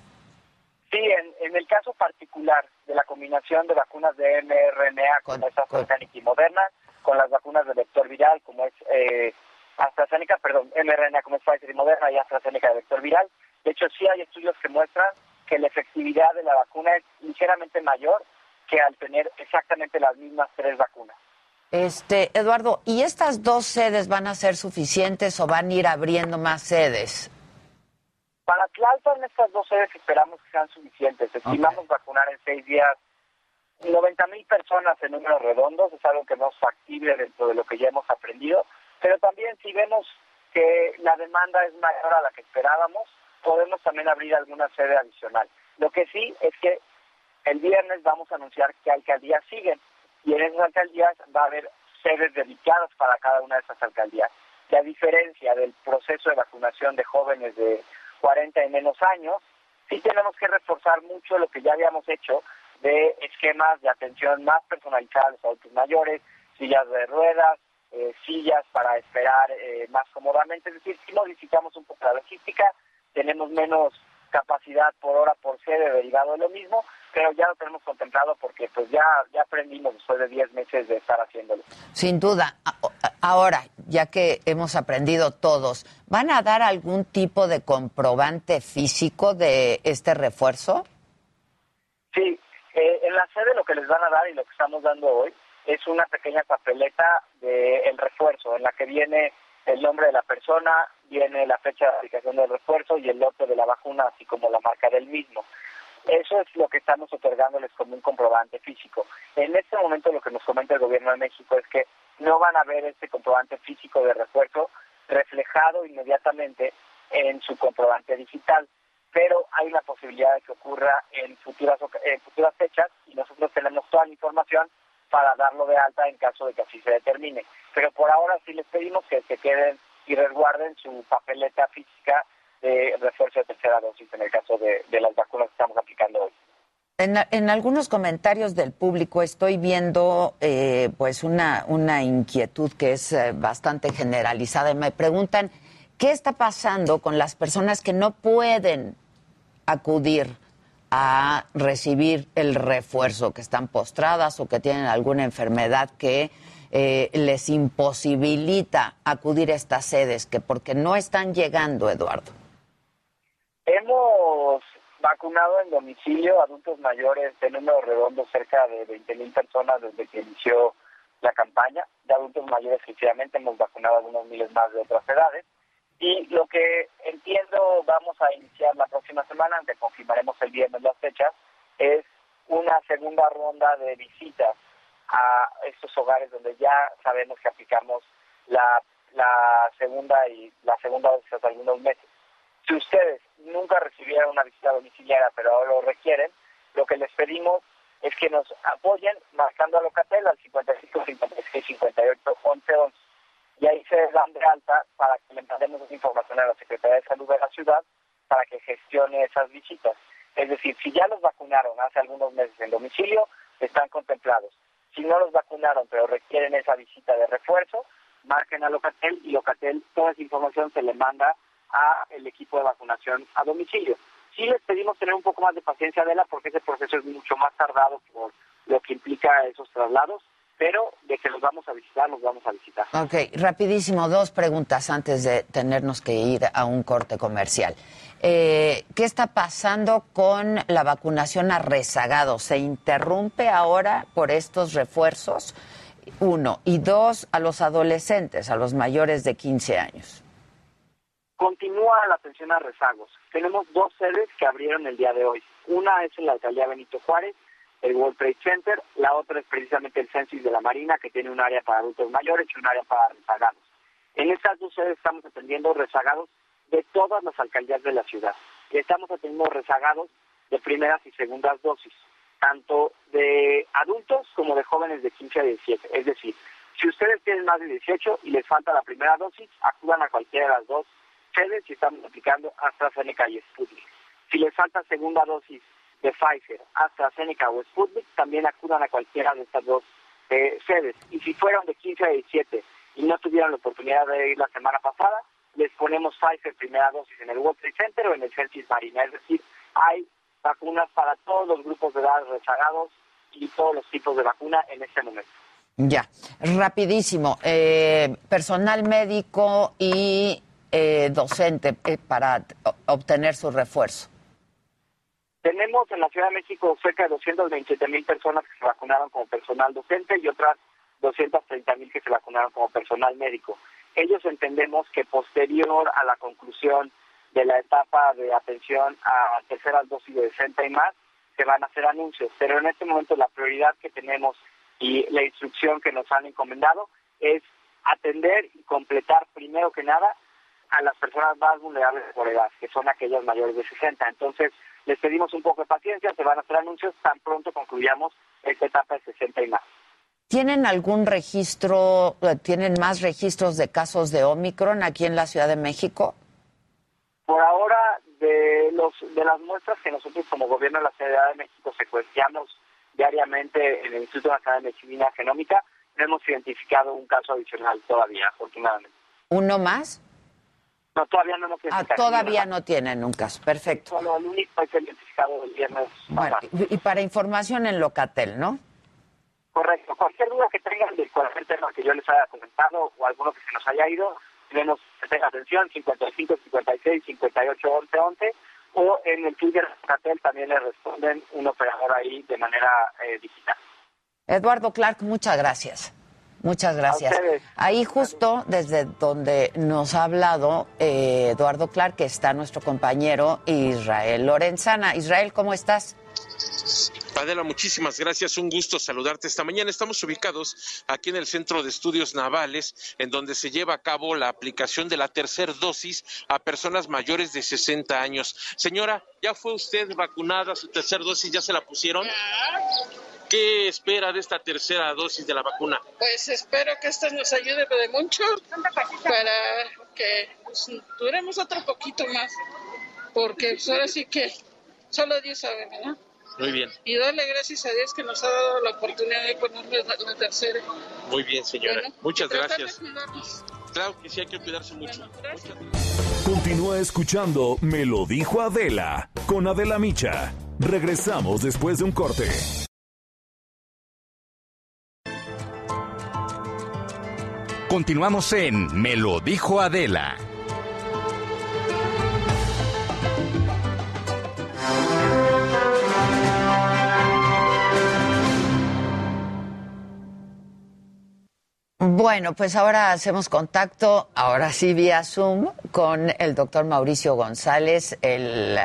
Sí, en, el caso particular de la combinación de vacunas de mRNA con, AstraZeneca y Moderna, con las vacunas de vector viral como es eh, AstraZeneca, perdón, mRNA como es Pfizer y Moderna y AstraZeneca de vector viral. De hecho, sí hay estudios que muestran que la efectividad de la vacuna es ligeramente mayor que al tener exactamente las mismas tres vacunas. Este, Eduardo, ¿y estas dos sedes van a ser suficientes o van a ir abriendo más sedes? Para Tlalpan, estas dos sedes esperamos que sean suficientes. Estimamos vacunar en seis días 90 mil personas en números redondos, es algo que no es factible dentro de lo que ya hemos aprendido, pero también si vemos que la demanda es mayor a la que esperábamos, podemos también abrir alguna sede adicional. Lo que sí es que el viernes vamos a anunciar que alcaldías siguen y en esas alcaldías va a haber sedes dedicadas para cada una de esas alcaldías. La diferencia del proceso de vacunación de jóvenes de 40 y menos años, sí tenemos que reforzar mucho lo que ya habíamos hecho de esquemas de atención más personalizados a los adultos mayores, sillas de ruedas, eh, sillas para esperar eh, más cómodamente. Es decir, si modificamos un poco la logística, tenemos menos capacidad por hora por sede derivado de lo mismo, pero ya lo tenemos contemplado porque pues ya, ya aprendimos después de 10 meses de estar haciéndolo. Sin duda. Ahora, ya que hemos aprendido todos, ¿van a dar algún tipo de comprobante físico de este refuerzo? Sí, eh, en la sede lo que les van a dar y lo que estamos dando hoy es una pequeña papeleta del refuerzo en la que viene el nombre de la persona, viene la fecha de aplicación del refuerzo y el lote de la vacuna, así como la marca del mismo. Eso es lo que estamos otorgándoles como un comprobante físico. En este momento lo que nos comenta el gobierno de México es que no van a ver este comprobante físico de refuerzo reflejado inmediatamente en su comprobante digital, pero hay una posibilidad de que ocurra en futuras, en futuras fechas y nosotros tenemos toda la información para darlo de alta en caso de que así se determine. Pero por ahora sí les pedimos que se queden y resguarden su papeleta física de refuerzo de tercera dosis en el caso de, las vacunas que estamos aplicando hoy. En, algunos comentarios del público estoy viendo eh, pues una, una inquietud que es eh, bastante generalizada. Me preguntan qué está pasando con las personas que no pueden acudir a recibir el refuerzo, que están postradas o que tienen alguna enfermedad que eh, les imposibilita acudir a estas sedes, que porque no están llegando, Eduardo. Hemos vacunado en domicilio adultos mayores de número redondo cerca de 20 mil personas desde que inició la campaña. De adultos mayores, efectivamente, hemos vacunado algunos miles más de otras edades. Y lo que entiendo vamos a iniciar la próxima semana, aunque confirmaremos el viernes las fechas, es una segunda ronda de visitas a estos hogares donde ya sabemos que aplicamos la, la segunda y la segunda dosis hace algunos meses. Si ustedes nunca recibieron una visita domiciliaria, pero ahora lo requieren, lo que les pedimos es que nos apoyen marcando a Locatel al 55 56 58 11 11 y ahí se dan de alta para que le mandemos esa información a la Secretaría de Salud de la ciudad para que gestione esas visitas. Es decir, si ya los vacunaron hace algunos meses en domicilio, están contemplados. Si no los vacunaron, pero requieren esa visita de refuerzo, marquen a Locatel y Locatel toda esa información se le manda a el equipo de vacunación a domicilio. Sí les pedimos tener un poco más de paciencia, Adela, porque ese proceso es mucho más tardado por lo que implica esos traslados, pero de que los vamos a visitar, los vamos a visitar. Ok, rapidísimo, dos preguntas antes de tenernos que ir a un corte comercial. Eh, ¿Qué está pasando con la vacunación a rezagados? ¿Se interrumpe ahora por estos refuerzos? Uno. Y dos, a los adolescentes, a los mayores de 15 años. Continúa la atención a rezagos. Tenemos dos sedes que abrieron el día de hoy. Una es en la alcaldía Benito Juárez, el World Trade Center. La otra es precisamente el Census de la Marina, que tiene un área para adultos mayores y un área para rezagados. En estas dos sedes estamos atendiendo rezagados de todas las alcaldías de la ciudad. Estamos atendiendo rezagados de primeras y segundas dosis, tanto de adultos como de jóvenes de 15 a 17. Es decir, si ustedes tienen más de 18 y les falta la primera dosis, acudan a cualquiera de las dos sedes y estamos aplicando AstraZeneca y Sputnik. Si les falta segunda dosis de Pfizer, AstraZeneca o Sputnik, también acudan a cualquiera de estas dos eh, sedes. Y si fueron de 15 a 17 y no tuvieron la oportunidad de ir la semana pasada, les ponemos Pfizer primera dosis en el World Center o en el Celsius Marina. Es decir, hay vacunas para todos los grupos de edad rezagados y todos los tipos de vacuna en este momento. Ya, rapidísimo. Eh, personal médico y eh, docente eh, para obtener su refuerzo? Tenemos en la Ciudad de México cerca de 227 mil personas que se vacunaron como personal docente y otras 230 mil que se vacunaron como personal médico. Ellos entendemos que posterior a la conclusión de la etapa de atención a terceras dosis de 60 y más, se van a hacer anuncios. Pero en este momento la prioridad que tenemos y la instrucción que nos han encomendado es atender y completar primero que nada a las personas más vulnerables por edad, que son aquellas mayores de 60. Entonces, les pedimos un poco de paciencia, se van a hacer anuncios tan pronto concluyamos esta etapa de 60 y más. ¿Tienen algún registro, eh, tienen más registros de casos de Omicron aquí en la Ciudad de México? Por ahora, de, los, de las muestras que nosotros como gobierno de la Ciudad de México secuenciamos diariamente en el Instituto Nacional de Medicina Genómica, no hemos identificado un caso adicional todavía, afortunadamente. ¿Uno más? No, todavía no nos ah, Todavía no tienen un caso, perfecto. Solo el único es el identificado viernes. Bueno, y, para información en Locatel, ¿no? Correcto. Cualquier duda que tengan de cualquier tema que yo les haya comentado o alguno que se nos haya ido, tenemos tenga atención 55 56 58 11 11 o en el Twitter Locatel también le responden un operador ahí de manera eh, digital. Eduardo Clark, muchas gracias. Muchas gracias. Ahí justo desde donde nos ha hablado eh, Eduardo Clark, que está nuestro compañero Israel Lorenzana. Israel, ¿cómo estás? Adela, muchísimas gracias. Un gusto saludarte esta mañana. Estamos ubicados aquí en el Centro de Estudios Navales, en donde se lleva a cabo la aplicación de la tercera dosis a personas mayores de 60 años. Señora, ¿ya fue usted vacunada? ¿Su tercera dosis ya se la pusieron? ¿Qué espera de esta tercera dosis de la vacuna? Pues espero que esta nos ayude de mucho para que pues, duremos otro poquito más, porque pues, ahora sí que solo Dios sabe, ¿verdad? Muy bien. Y darle gracias a Dios que nos ha dado la oportunidad de ponerle la, tercera. Muy bien, señora. Muchas gracias. Claro que sí, hay que cuidarse mucho. Continúa escuchando Me lo dijo Adela con Adela Micha. Regresamos después de un corte. Continuamos en Me lo dijo Adela. Bueno, pues ahora hacemos contacto, ahora sí vía Zoom, con el doctor Mauricio González, él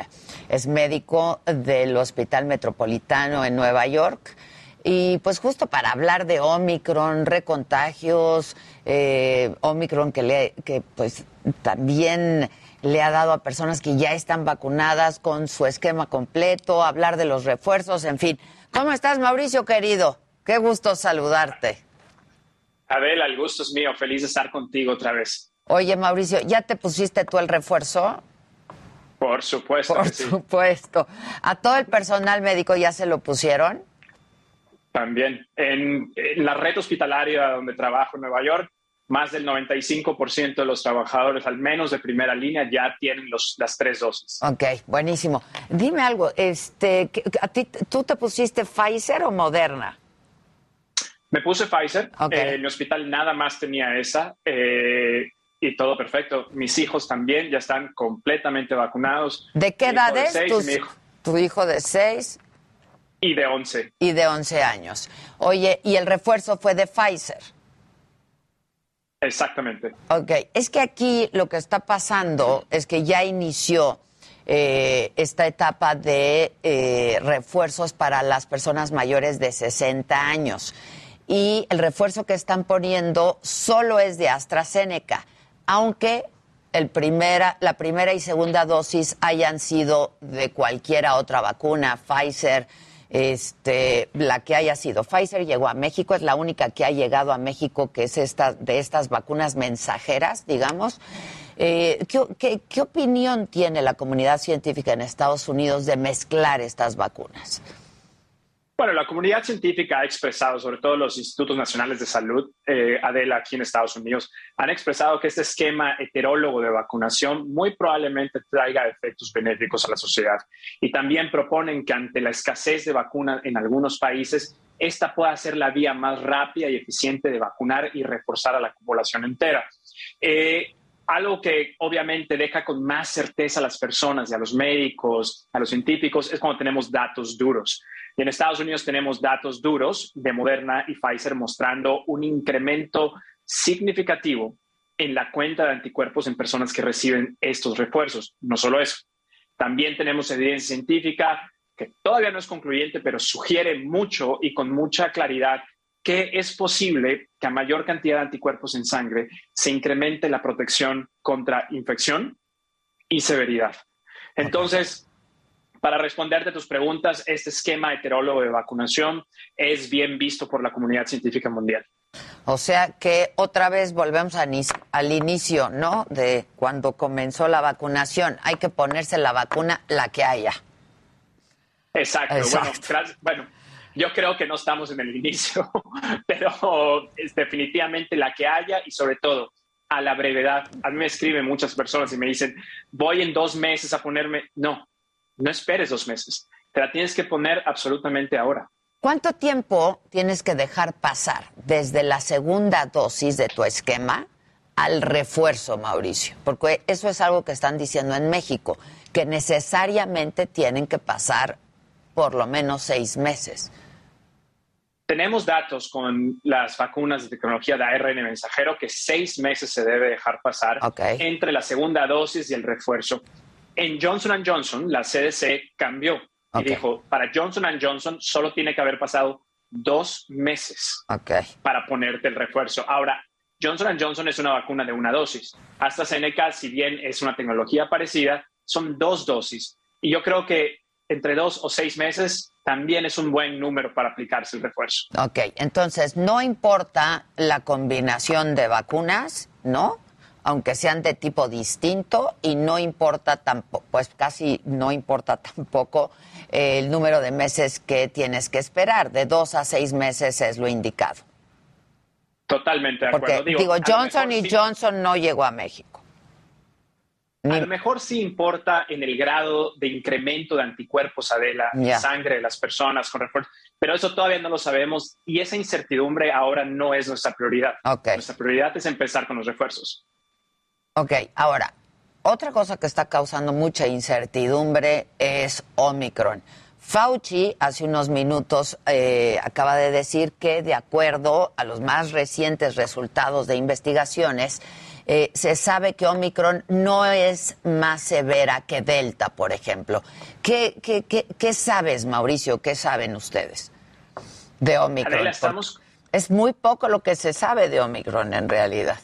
es médico del Hospital Metropolitano en Nueva York. Y pues justo para hablar de Omicron, recontagios, eh, Omicron que, le, que pues también le ha dado a personas que ya están vacunadas con su esquema completo, hablar de los refuerzos, en fin. ¿Cómo estás, Mauricio, querido? Qué gusto saludarte. Adela, el gusto es mío. Feliz de estar contigo otra vez. Oye, Mauricio, ¿ya te pusiste tú el refuerzo? Por supuesto. Por supuesto. ¿A todo el personal médico ya se lo pusieron? También. En, la red hospitalaria donde trabajo en Nueva York, más del 95% de los trabajadores, al menos de primera línea, ya tienen los, las tres dosis. Ok, buenísimo. Dime algo, este, ¿a ti, ¿tú te pusiste Pfizer o Moderna? Me puse Pfizer. Eh, mi hospital nada más tenía esa. Eh, y todo perfecto. Mis hijos también ya están completamente vacunados. ¿De qué edad es tu hijo de 6? Y de 11. Y de 11 años. Oye, ¿y el refuerzo fue de Pfizer? Exactamente. Ok, es que aquí lo que está pasando es que ya inició eh, esta etapa de refuerzos para las personas mayores de 60 años y el refuerzo que están poniendo solo es de AstraZeneca, aunque el primera, la primera y segunda dosis hayan sido de cualquiera otra vacuna, Pfizer, este, la que haya sido. Pfizer llegó a México, es la única que ha llegado a México que es esta, de estas vacunas mensajeras, digamos. Eh, ¿qué, qué opinión tiene la comunidad científica en Estados Unidos de mezclar estas vacunas? Bueno, la comunidad científica ha expresado, sobre todo los institutos nacionales de salud, eh, Adela, aquí en Estados Unidos, han expresado que este esquema heterólogo de vacunación muy probablemente traiga efectos benéficos a la sociedad. Y también proponen que ante la escasez de vacunas en algunos países, esta pueda ser la vía más rápida y eficiente de vacunar y reforzar a la población entera. Eh, algo que obviamente deja con más certeza a las personas y a los médicos, a los científicos, es cuando tenemos datos duros. Y en Estados Unidos tenemos datos duros de Moderna y Pfizer mostrando un incremento significativo en la cuenta de anticuerpos en personas que reciben estos refuerzos. No solo eso, también tenemos evidencia científica que todavía no es concluyente, pero sugiere mucho y con mucha claridad que es posible que a mayor cantidad de anticuerpos en sangre se incremente la protección contra infección y severidad. Entonces, para responderte a tus preguntas, este esquema heterólogo de vacunación es bien visto por la comunidad científica mundial. O sea que otra vez volvemos al inicio, ¿no? De cuando comenzó la vacunación. Hay que ponerse la vacuna la que haya. Exacto. Bueno, bueno, yo creo que no estamos en el inicio, [LAUGHS] pero es definitivamente la que haya y sobre todo a la brevedad. A mí me escriben muchas personas y me dicen, voy en dos meses a ponerme. No, no esperes dos meses. Te la tienes que poner absolutamente ahora. ¿Cuánto tiempo tienes que dejar pasar desde la segunda dosis de tu esquema al refuerzo, Mauricio? Porque eso es algo que están diciendo en México, que necesariamente tienen que pasar por lo menos seis meses. Tenemos datos con las vacunas de tecnología de ARN mensajero que seis meses se debe dejar pasar entre la segunda dosis y el refuerzo. En Johnson Johnson, la CDC cambió y dijo, para Johnson Johnson solo tiene que haber pasado dos meses para ponerte el refuerzo. Ahora, Johnson Johnson es una vacuna de una dosis. AstraZeneca, si bien es una tecnología parecida, son dos dosis. Y yo creo que entre dos o seis meses también es un buen número para aplicarse el refuerzo. Ok, entonces no importa la combinación de vacunas, ¿no? Aunque sean de tipo distinto y no importa tampoco, pues casi no importa [LAUGHS] tampoco eh, el número de meses que tienes que esperar, de dos a seis meses es lo indicado. Totalmente de acuerdo. digo, Johnson y Johnson no llegó a México. A lo mejor sí importa en el grado de incremento de anticuerpos, a la sangre de las personas con refuerzo, pero eso todavía no lo sabemos y esa incertidumbre ahora no es nuestra prioridad. Nuestra prioridad es empezar con los refuerzos. Ok, ahora, otra cosa que está causando mucha incertidumbre es Omicron. Fauci hace unos minutos eh, acaba de decir que de acuerdo a los más recientes resultados de investigaciones, eh, se sabe que Omicron no es más severa que Delta, por ejemplo. ¿Qué, qué, qué, sabes, Mauricio? ¿Qué saben ustedes de Omicron? Es muy poco lo que se sabe de Omicron en realidad.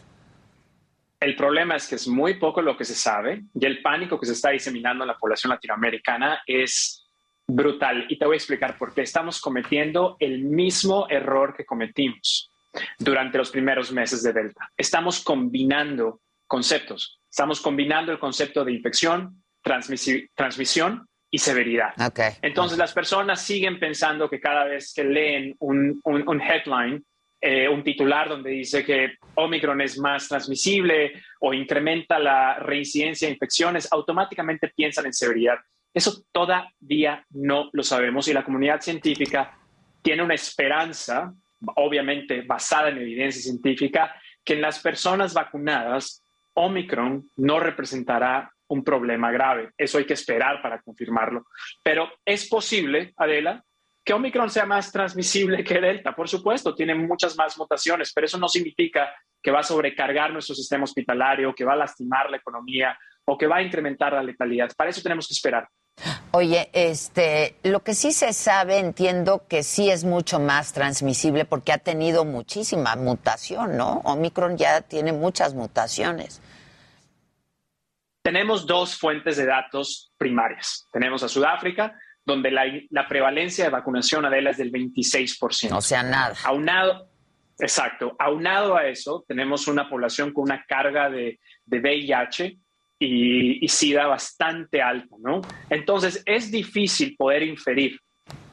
El problema es que es muy poco lo que se sabe y el pánico que se está diseminando en la población latinoamericana es brutal. Y te voy a explicar por qué. Estamos cometiendo el mismo error que cometimos durante los primeros meses de Delta. Estamos combinando conceptos. Estamos combinando el concepto de infección, transmisión y severidad. Entonces las personas siguen pensando que cada vez que leen un, headline, eh, un titular donde dice que Omicron es más transmisible o incrementa la reincidencia de infecciones, automáticamente piensan en severidad. Eso todavía no lo sabemos y la comunidad científica tiene una esperanza obviamente basada en evidencia científica, que en las personas vacunadas, Omicron no representará un problema grave. Eso hay que esperar para confirmarlo. Pero es posible, Adela, que Omicron sea más transmisible que Delta. Por supuesto, tiene muchas más mutaciones, pero eso no significa que va a sobrecargar nuestro sistema hospitalario, que va a lastimar la economía o que va a incrementar la letalidad. Para eso tenemos que esperar. Oye, este, lo que sí se sabe, entiendo que sí es mucho más transmisible porque ha tenido muchísima mutación, ¿no? Omicron ya tiene muchas mutaciones. Tenemos dos fuentes de datos primarias. Tenemos a Sudáfrica, donde la, prevalencia de vacunación Adela es del 26%. O sea, nada. Aunado, exacto. Aunado a eso, tenemos una población con una carga de, de VIH y, SIDA bastante alta, ¿no? Entonces es difícil poder inferir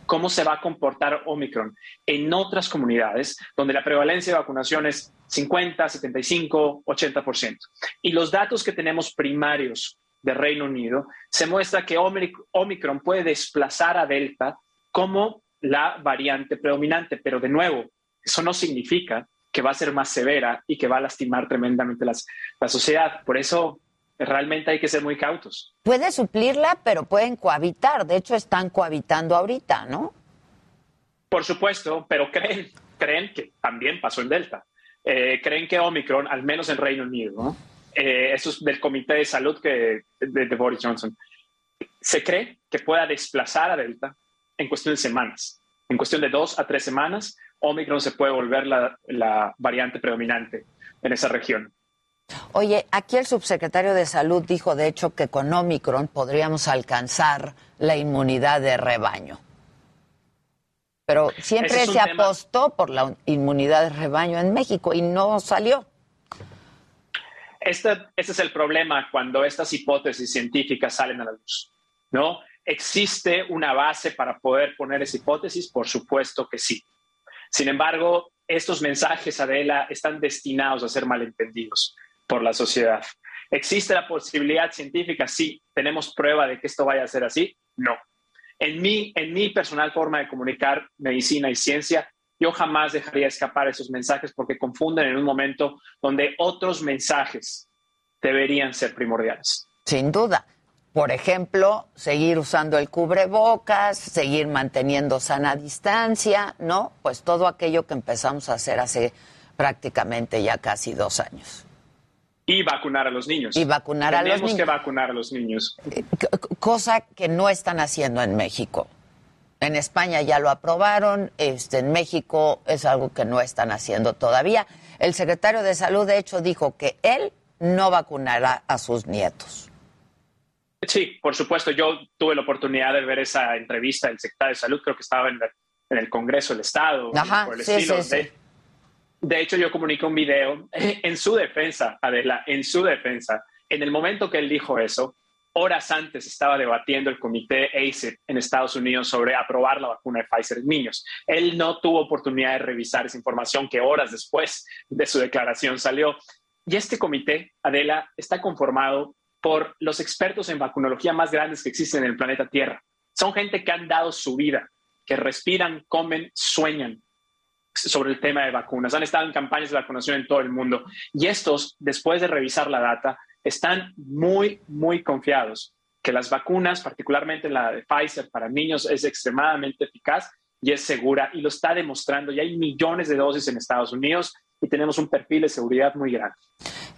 cómo se va a comportar Omicron en otras comunidades donde la prevalencia de vacunación es 50, 75, 80%. Y los datos que tenemos primarios de Reino Unido se muestra que Omicron puede desplazar a Delta como la variante predominante, pero de nuevo, eso no significa que va a ser más severa y que va a lastimar tremendamente la sociedad. Por eso realmente hay que ser muy cautos. Puede suplirla, pero pueden cohabitar. De hecho, están cohabitando ahorita, ¿no? Por supuesto, pero creen, creen que también pasó en Delta. Eh, creen que Omicron, al menos en Reino Unido, ¿no? Eh, eso es del Comité de Salud que, de, Boris Johnson, se cree que pueda desplazar a Delta en cuestión de semanas. En cuestión de dos a tres semanas, Omicron se puede volver la variante predominante en esa región. Oye, aquí el subsecretario de Salud dijo, de hecho, que con Omicron podríamos alcanzar la inmunidad de rebaño. Pero siempre se apostó por la inmunidad de rebaño en México y no salió. Este, este, es el problema cuando estas hipótesis científicas salen a la luz, ¿no? ¿Existe una base para poder poner esa hipótesis? Por supuesto que sí. Sin embargo, estos mensajes, Adela, están destinados a ser malentendidos por la sociedad. ¿Existe la posibilidad científica? Sí. ¿Tenemos prueba de que esto vaya a ser así? No. En mi, en mi personal forma de comunicar medicina y ciencia, yo jamás dejaría escapar esos mensajes porque confunden en un momento donde otros mensajes deberían ser primordiales. Sin duda. Por ejemplo, seguir usando el cubrebocas, seguir manteniendo sana distancia, ¿no? Pues todo aquello que empezamos a hacer hace prácticamente ya casi dos años. Y vacunar a los niños. Y vacunar a los Tenemos niños. que vacunar a los niños. C- cosa que no están haciendo en México. En España ya lo aprobaron, este, en México es algo que no están haciendo todavía. El secretario de Salud, de hecho, dijo que él no vacunará a sus nietos. Sí, por supuesto. Yo tuve la oportunidad de ver esa entrevista del secretario de Salud, creo que estaba en, el- en el Congreso del Estado. Ajá, por el sí, estilo. sí, sí. De, hecho, yo comuniqué un video [LAUGHS] en su defensa, Adela, en su defensa. En el momento que él dijo eso, horas antes estaba debatiendo el comité ACIP en Estados Unidos sobre aprobar la vacuna de Pfizer en niños. Él no tuvo oportunidad de revisar esa información que horas después de su declaración salió. Y este comité, Adela, está conformado por los expertos en vacunología más grandes que existen en el planeta Tierra. Son gente que han dado su vida, que respiran, comen, sueñan sobre el tema de vacunas. Han estado en campañas de vacunación en todo el mundo. Y estos, después de revisar la data, están muy, muy confiados que las vacunas, particularmente la de Pfizer para niños, es extremadamente eficaz y es segura y lo está demostrando. Y hay millones de dosis en Estados Unidos y tenemos un perfil de seguridad muy grande.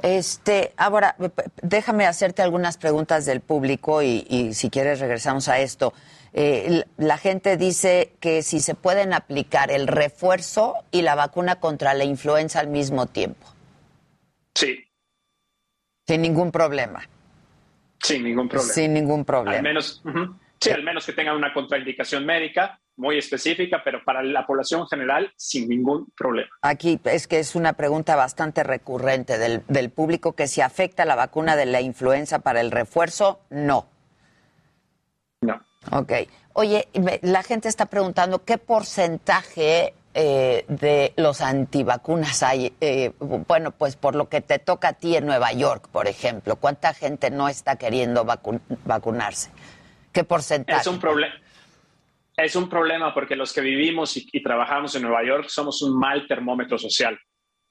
Este, ahora, déjame hacerte algunas preguntas del público y si quieres regresamos a esto. Eh, la gente dice que si se pueden aplicar el refuerzo y la vacuna contra la influenza al mismo tiempo, Sí, sin ningún problema. sin ningún problema. Sin ningún problema. Al menos, sí, al menos que tengan una contraindicación médica muy específica, pero para la población general, sin ningún problema. Aquí es que es una pregunta bastante recurrente del, del público que si afecta la vacuna de la influenza para el refuerzo, no. Ok. Oye, la gente está preguntando qué porcentaje eh, de los antivacunas hay. Eh, bueno, pues por lo que te toca a ti en Nueva York, por ejemplo, ¿cuánta gente no está queriendo vacu- vacunarse? ¿Qué porcentaje? Es un problema. Es un problema porque los que vivimos y trabajamos en Nueva York somos un mal termómetro social,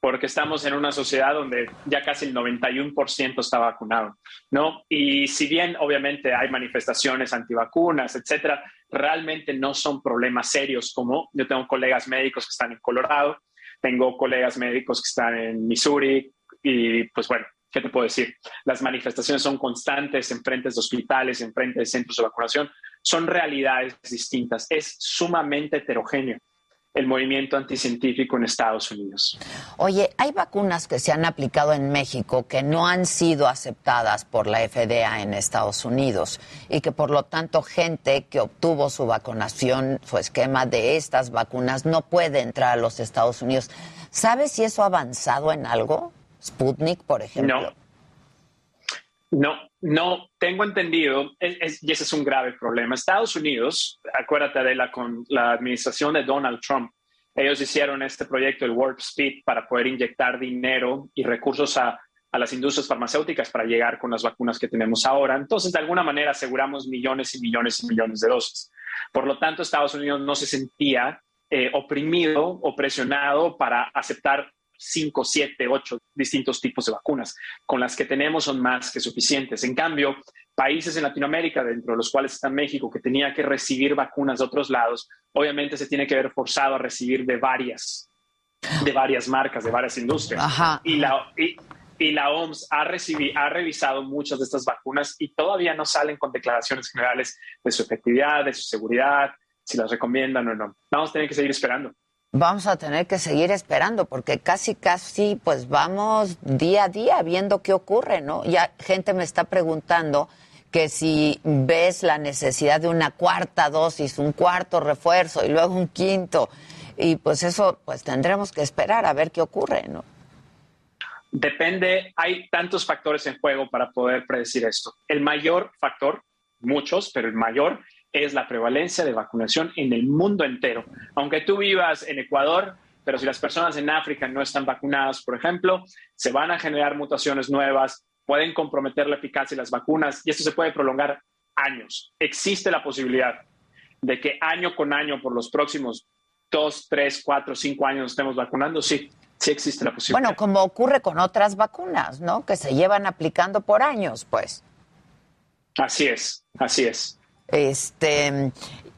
porque estamos en una sociedad donde ya casi el 91% está vacunado, ¿no? Y si bien obviamente hay manifestaciones antivacunas, etcétera, realmente no son problemas serios como yo tengo colegas médicos que están en Colorado, tengo colegas médicos que están en Missouri y pues bueno, ¿qué te puedo decir? Las manifestaciones son constantes en frentes de hospitales, en frentes de centros de vacunación, son realidades distintas, es sumamente heterogéneo el movimiento anticientífico en Estados Unidos. Oye, hay vacunas que se han aplicado en México que no han sido aceptadas por la FDA en Estados Unidos y que por lo tanto gente que obtuvo su vacunación, su esquema de estas vacunas, no puede entrar a los Estados Unidos. ¿Sabes si eso ha avanzado en algo? Sputnik, por ejemplo. No. No, no tengo entendido, y ese es un grave problema. Estados Unidos, acuérdate de la, con la administración de Donald Trump, ellos hicieron este proyecto, el Warp Speed, para poder inyectar dinero y recursos a, a las industrias farmacéuticas para llegar con las vacunas que tenemos ahora. Entonces, de alguna manera, aseguramos millones y millones y millones de dosis. Por lo tanto, Estados Unidos no se sentía eh, oprimido o presionado para aceptar cinco, siete, ocho distintos tipos de vacunas. Con las que tenemos son más que suficientes. En cambio, países en Latinoamérica, dentro de los cuales está México, que tenía que recibir vacunas de otros lados, obviamente se tiene que ver forzado a recibir de varias, de varias marcas, de varias industrias. Ajá. Y la, y, y la OMS ha, recibi- ha revisado muchas de estas vacunas y todavía no salen con declaraciones generales de su efectividad, de su seguridad, si las recomiendan o no. Vamos a tener que seguir esperando. Vamos a tener que seguir esperando porque casi, casi, pues vamos día a día viendo qué ocurre, ¿no? Ya gente me está preguntando que si ves la necesidad de una cuarta dosis, un cuarto refuerzo y luego un quinto. Y pues eso, pues tendremos que esperar a ver qué ocurre, ¿no? Depende, hay tantos factores en juego para poder predecir esto. El mayor factor, muchos, pero el mayor es la prevalencia de vacunación en el mundo entero. Aunque tú vivas en Ecuador, pero si las personas en África no están vacunadas, por ejemplo, se van a generar mutaciones nuevas, pueden comprometer la eficacia de las vacunas y esto se puede prolongar años. Existe la posibilidad de que año con año por los próximos dos, tres, cuatro, cinco años nos estemos vacunando, sí, sí existe la posibilidad. Bueno, como ocurre con otras vacunas, ¿no? Que se llevan aplicando por años, pues. Así es, así es. Este,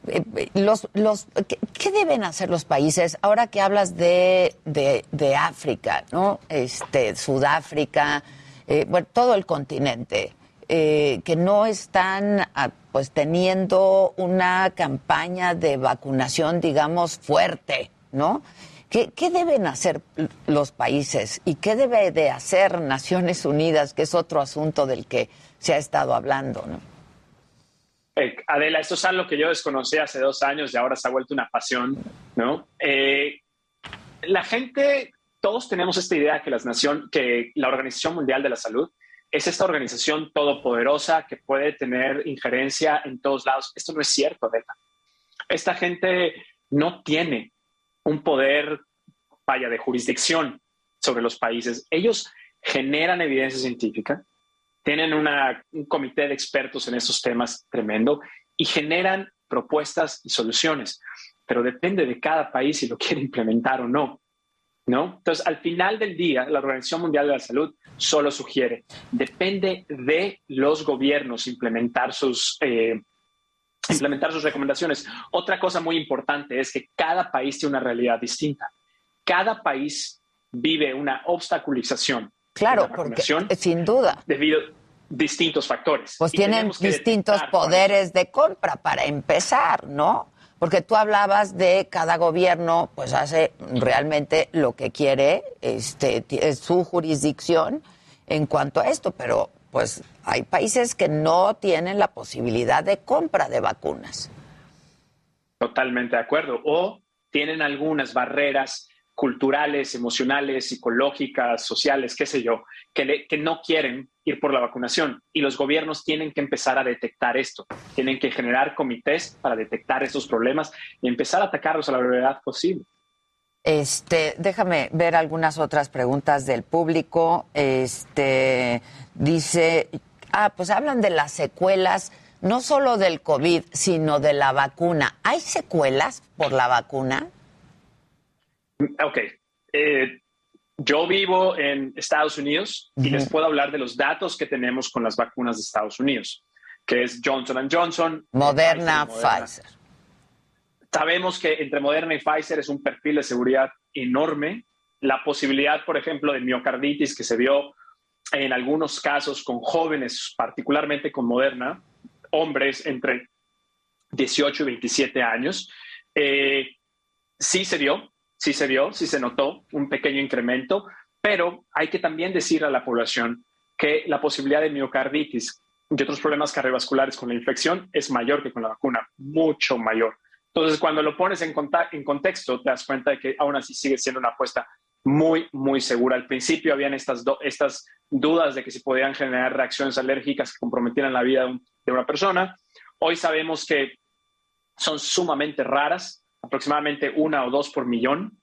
eh, los, los, ¿qué, deben hacer los países ahora que hablas de, de, África, ¿no? Este, Sudáfrica, eh, bueno, todo el continente, eh, que no están ah, pues teniendo una campaña de vacunación, digamos, fuerte, ¿no? ¿Qué, ¿Qué, deben hacer los países y qué debe de hacer Naciones Unidas, que es otro asunto del que se ha estado hablando, ¿no? Eh, Adela, esto es algo que yo desconocí hace dos años y ahora se ha vuelto una pasión, ¿no? Eh, la gente, todos tenemos esta idea que, las nación, que la Organización Mundial de la Salud es esta organización todopoderosa que puede tener injerencia en todos lados. Esto no es cierto, Adela. Esta gente no tiene un poder, vaya, de jurisdicción sobre los países. Ellos generan evidencia científica, tienen un comité de expertos en estos temas tremendo y generan propuestas y soluciones, pero depende de cada país si lo [LAUGHS] quiere implementar o no. ¿No? Entonces, al final del día, la Organización Mundial de la Salud solo sugiere, depende de los gobiernos implementar sus, eh, implementar sus recomendaciones. Otra cosa muy importante es que cada país tiene una realidad distinta. Cada país vive una obstaculización Claro, porque sin duda. Debido a distintos factores. Pues tienen distintos poderes de compra para empezar, ¿no? Porque tú hablabas de cada gobierno, pues hace realmente lo que quiere, este, es su jurisdicción en cuanto a esto, pero pues hay países que no tienen la posibilidad de compra de vacunas. Totalmente de acuerdo. O tienen algunas barreras culturales, emocionales, psicológicas, sociales, qué sé yo, que, no quieren ir por la vacunación. Y los gobiernos tienen que empezar a detectar esto, tienen que generar comités para detectar estos problemas y empezar a atacarlos a la brevedad posible. Este, déjame ver algunas otras preguntas del público. Este, dice, ah, pues hablan de las secuelas, no solo del COVID, sino de la vacuna. ¿Hay secuelas por la vacuna? Ok. Eh, yo vivo en Estados Unidos y les puedo hablar de los datos que tenemos con las vacunas de Estados Unidos, que es Johnson Johnson. Moderna, Pfizer, Sabemos que entre Moderna y Pfizer es un perfil de seguridad enorme. La posibilidad, por ejemplo, de miocarditis que se vio en algunos casos con jóvenes, particularmente con Moderna, hombres entre 18 y 27 años, eh, sí se dio, sí se vio, sí se notó un pequeño incremento, pero hay que también decir a la población que la posibilidad de miocarditis y otros problemas cardiovasculares con la infección es mayor que con la vacuna, mucho mayor. Entonces, cuando lo pones en, en contexto, te das cuenta de que aún así sigue siendo una apuesta muy, muy segura. Al principio habían estas, estas dudas de que se podían generar reacciones alérgicas que comprometieran la vida de una persona. Hoy sabemos que son sumamente raras, aproximadamente una o dos por millón,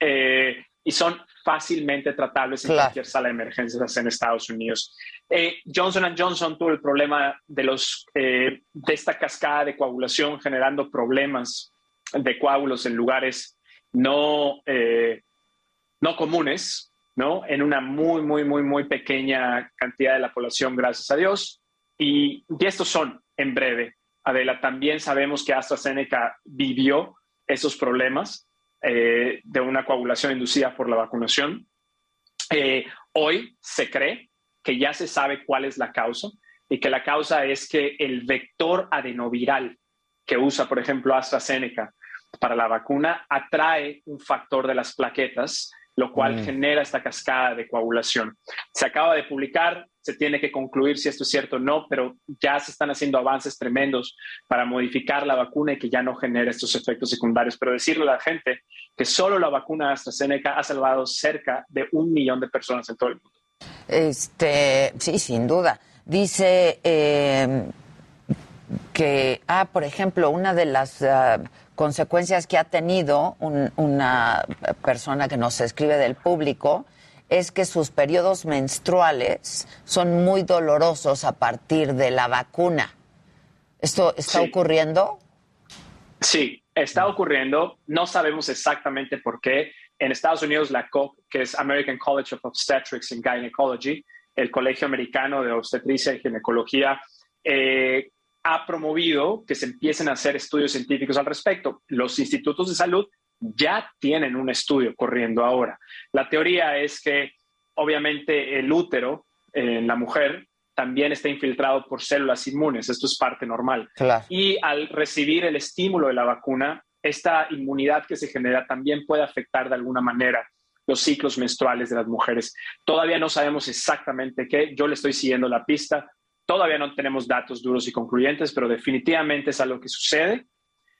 eh, y son fácilmente tratables en cualquier sala de emergencias en Estados Unidos. Eh, Johnson Johnson tuvo el problema de, los, eh, de esta cascada de coagulación generando problemas de coágulos en lugares no, no comunes, ¿no? En una muy, muy, muy, muy pequeña cantidad de la población, gracias a Dios. Y, y estos son, en breve, Adela, también sabemos que AstraZeneca vivió esos problemas eh, de una coagulación inducida por la vacunación. Eh, hoy se cree que ya se sabe cuál es la causa y que la causa es que el vector adenoviral que usa, por ejemplo, AstraZeneca para la vacuna atrae un factor de las plaquetas lo cual mm. genera esta cascada de coagulación. Se acaba de publicar, se tiene que concluir si esto es cierto o no, pero ya se están haciendo avances tremendos para modificar la vacuna y que ya no genere estos efectos secundarios. Pero decirle a la gente que solo la vacuna AstraZeneca ha salvado cerca de un millón de personas en todo el mundo. Este, sí, sin duda. Dice eh, que, ah, por ejemplo, una de las ah, consecuencias que ha tenido una persona que nos escribe del público es que sus periodos menstruales son muy dolorosos a partir de la vacuna. ¿Esto está ocurriendo? Sí, está ocurriendo. No sabemos exactamente por qué. En Estados Unidos, la COP, que es American College of Obstetrics and Gynecology, el Colegio Americano de Obstetricia y Ginecología, eh, ha promovido que se empiecen a hacer estudios científicos al respecto. Los institutos de salud ya tienen un estudio corriendo ahora. La teoría es que obviamente el útero en la mujer también está infiltrado por células inmunes. Esto es parte normal. Y al recibir el estímulo de la vacuna, esta inmunidad que se genera también puede afectar de alguna manera los ciclos menstruales de las mujeres. Todavía no sabemos exactamente qué. Yo le estoy siguiendo la pista. Todavía no tenemos datos duros y concluyentes, pero definitivamente es algo que sucede.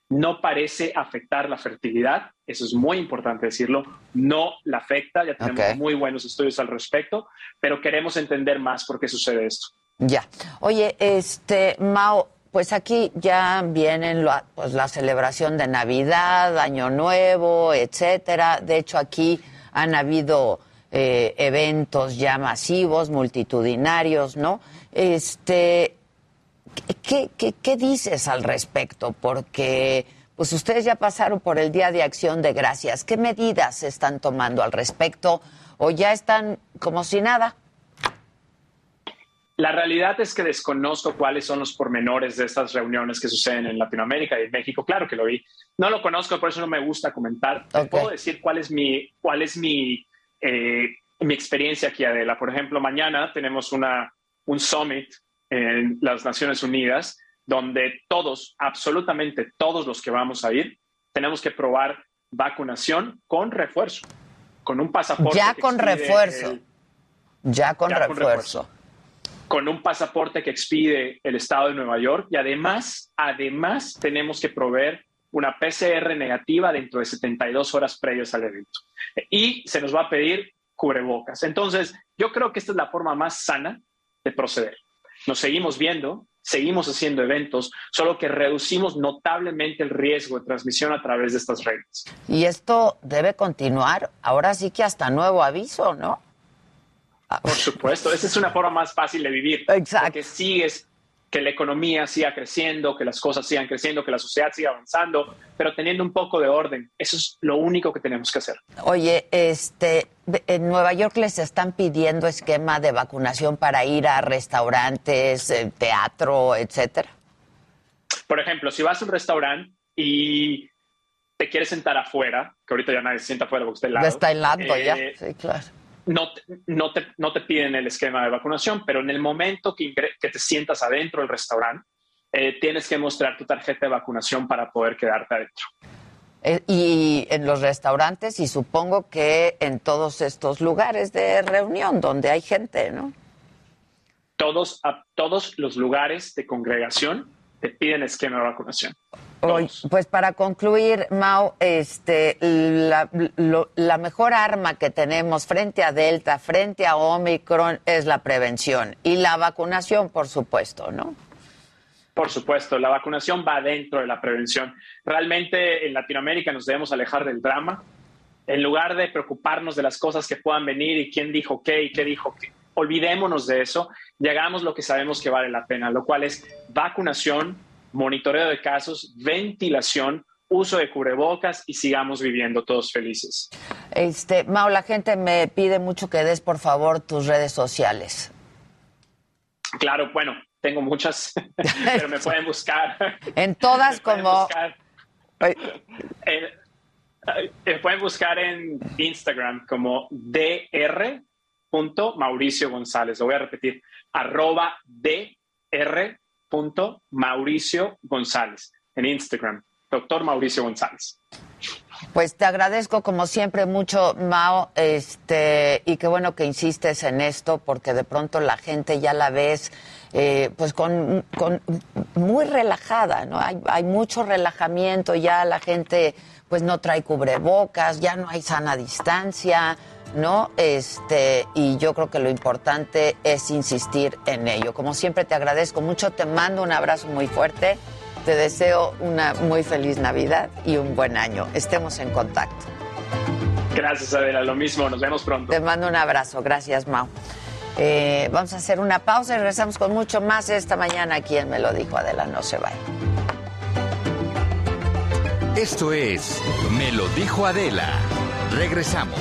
No parece afectar la fertilidad, eso es muy importante decirlo, no la afecta, ya tenemos muy buenos estudios al respecto, pero queremos entender más por qué sucede esto. Ya. Oye, este, Mao, pues aquí ya vienen la, pues la celebración de Navidad, Año Nuevo, etcétera. De hecho, aquí han habido eh, eventos ya masivos, multitudinarios, ¿no? Este, ¿qué, qué, qué dices al respecto? Porque pues ustedes ya pasaron por el Día de Acción de Gracias. ¿Qué medidas se están tomando al respecto o ya están como si nada? La realidad es que desconozco cuáles son los pormenores de estas reuniones que suceden en Latinoamérica y en México. Claro que lo vi. No lo conozco, por eso no me gusta comentar. Puedo decir cuál es mi, cuál es mi, eh, mi experiencia aquí, Adela. Por ejemplo, mañana tenemos una, un summit en las Naciones Unidas donde todos, absolutamente todos los que vamos a ir, tenemos que probar vacunación con refuerzo, con un pasaporte. Ya con refuerzo. ya, con, refuerzo. Con un pasaporte que expide el Estado de Nueva York y además, además tenemos que proveer una PCR negativa dentro de 72 horas previas al evento. Y se nos va a pedir cubrebocas. Entonces, yo creo que esta es la forma más sana de proceder. Nos seguimos viendo, seguimos haciendo eventos, solo que reducimos notablemente el riesgo de transmisión a través de estas reglas. Y esto debe continuar, ahora sí que hasta nuevo aviso, ¿no? Por supuesto, esa es una forma más fácil de vivir. Exacto. Que sigues que la economía siga creciendo, que las cosas sigan creciendo, que la sociedad siga avanzando, pero teniendo un poco de orden. Eso es lo único que tenemos que hacer. Oye, este, en Nueva York les están pidiendo esquema de vacunación para ir a restaurantes, eh, teatro, etcétera. Por ejemplo, si vas a un restaurante y te quieres sentar afuera, que ahorita ya nadie se sienta afuera porque está helado. Está helado ya, eh, sí, claro no te, no, te, no te piden el esquema de vacunación, pero en el momento que, que te sientas adentro del restaurante, eh, tienes que mostrar tu tarjeta de vacunación para poder quedarte adentro. Eh, y en los restaurantes y supongo que en todos estos lugares de reunión donde hay gente, ¿no? Todos, a todos los lugares de congregación te piden esquema de vacunación. Hoy, pues para concluir, Mau, este, la, la, mejor arma que tenemos frente a Delta, frente a Omicron, es la prevención y la vacunación, por supuesto, ¿no? Por supuesto, la vacunación va dentro de la prevención. Realmente en Latinoamérica nos debemos alejar del drama. En lugar de preocuparnos de las cosas que puedan venir y quién dijo qué y qué dijo qué, olvidémonos de eso y hagamos lo que sabemos que vale la pena, lo cual es vacunación, monitoreo de casos, ventilación, uso de cubrebocas y sigamos viviendo todos felices. Este, Mau, la gente me pide mucho que des por favor tus redes sociales. Claro, bueno, tengo muchas, [LAUGHS] pero me pueden buscar. En todas como eh, me pueden buscar en Instagram como dr. Mauricio González. Lo voy a repetir, arroba dr. Mauricio González en Instagram, doctor Mauricio González. Pues te agradezco como siempre mucho, Mao, este, y qué bueno que insistes en esto, porque de pronto la gente ya la ves, eh, pues con, muy relajada, ¿no? Hay, hay mucho relajamiento, ya la gente, pues no trae cubrebocas, ya no hay sana distancia, ¿no? Este, y yo creo que lo importante es insistir en ello. Como siempre te agradezco mucho, te mando un abrazo muy fuerte, te deseo una muy feliz Navidad y un buen año. Estemos en contacto. Gracias, Adela, lo mismo, nos vemos pronto. Te mando un abrazo, gracias, Mau. Eh, vamos a hacer una pausa y regresamos con mucho más esta mañana. Quien me lo dijo, Adela, no se vaya. Esto es Me lo dijo Adela. Regresamos.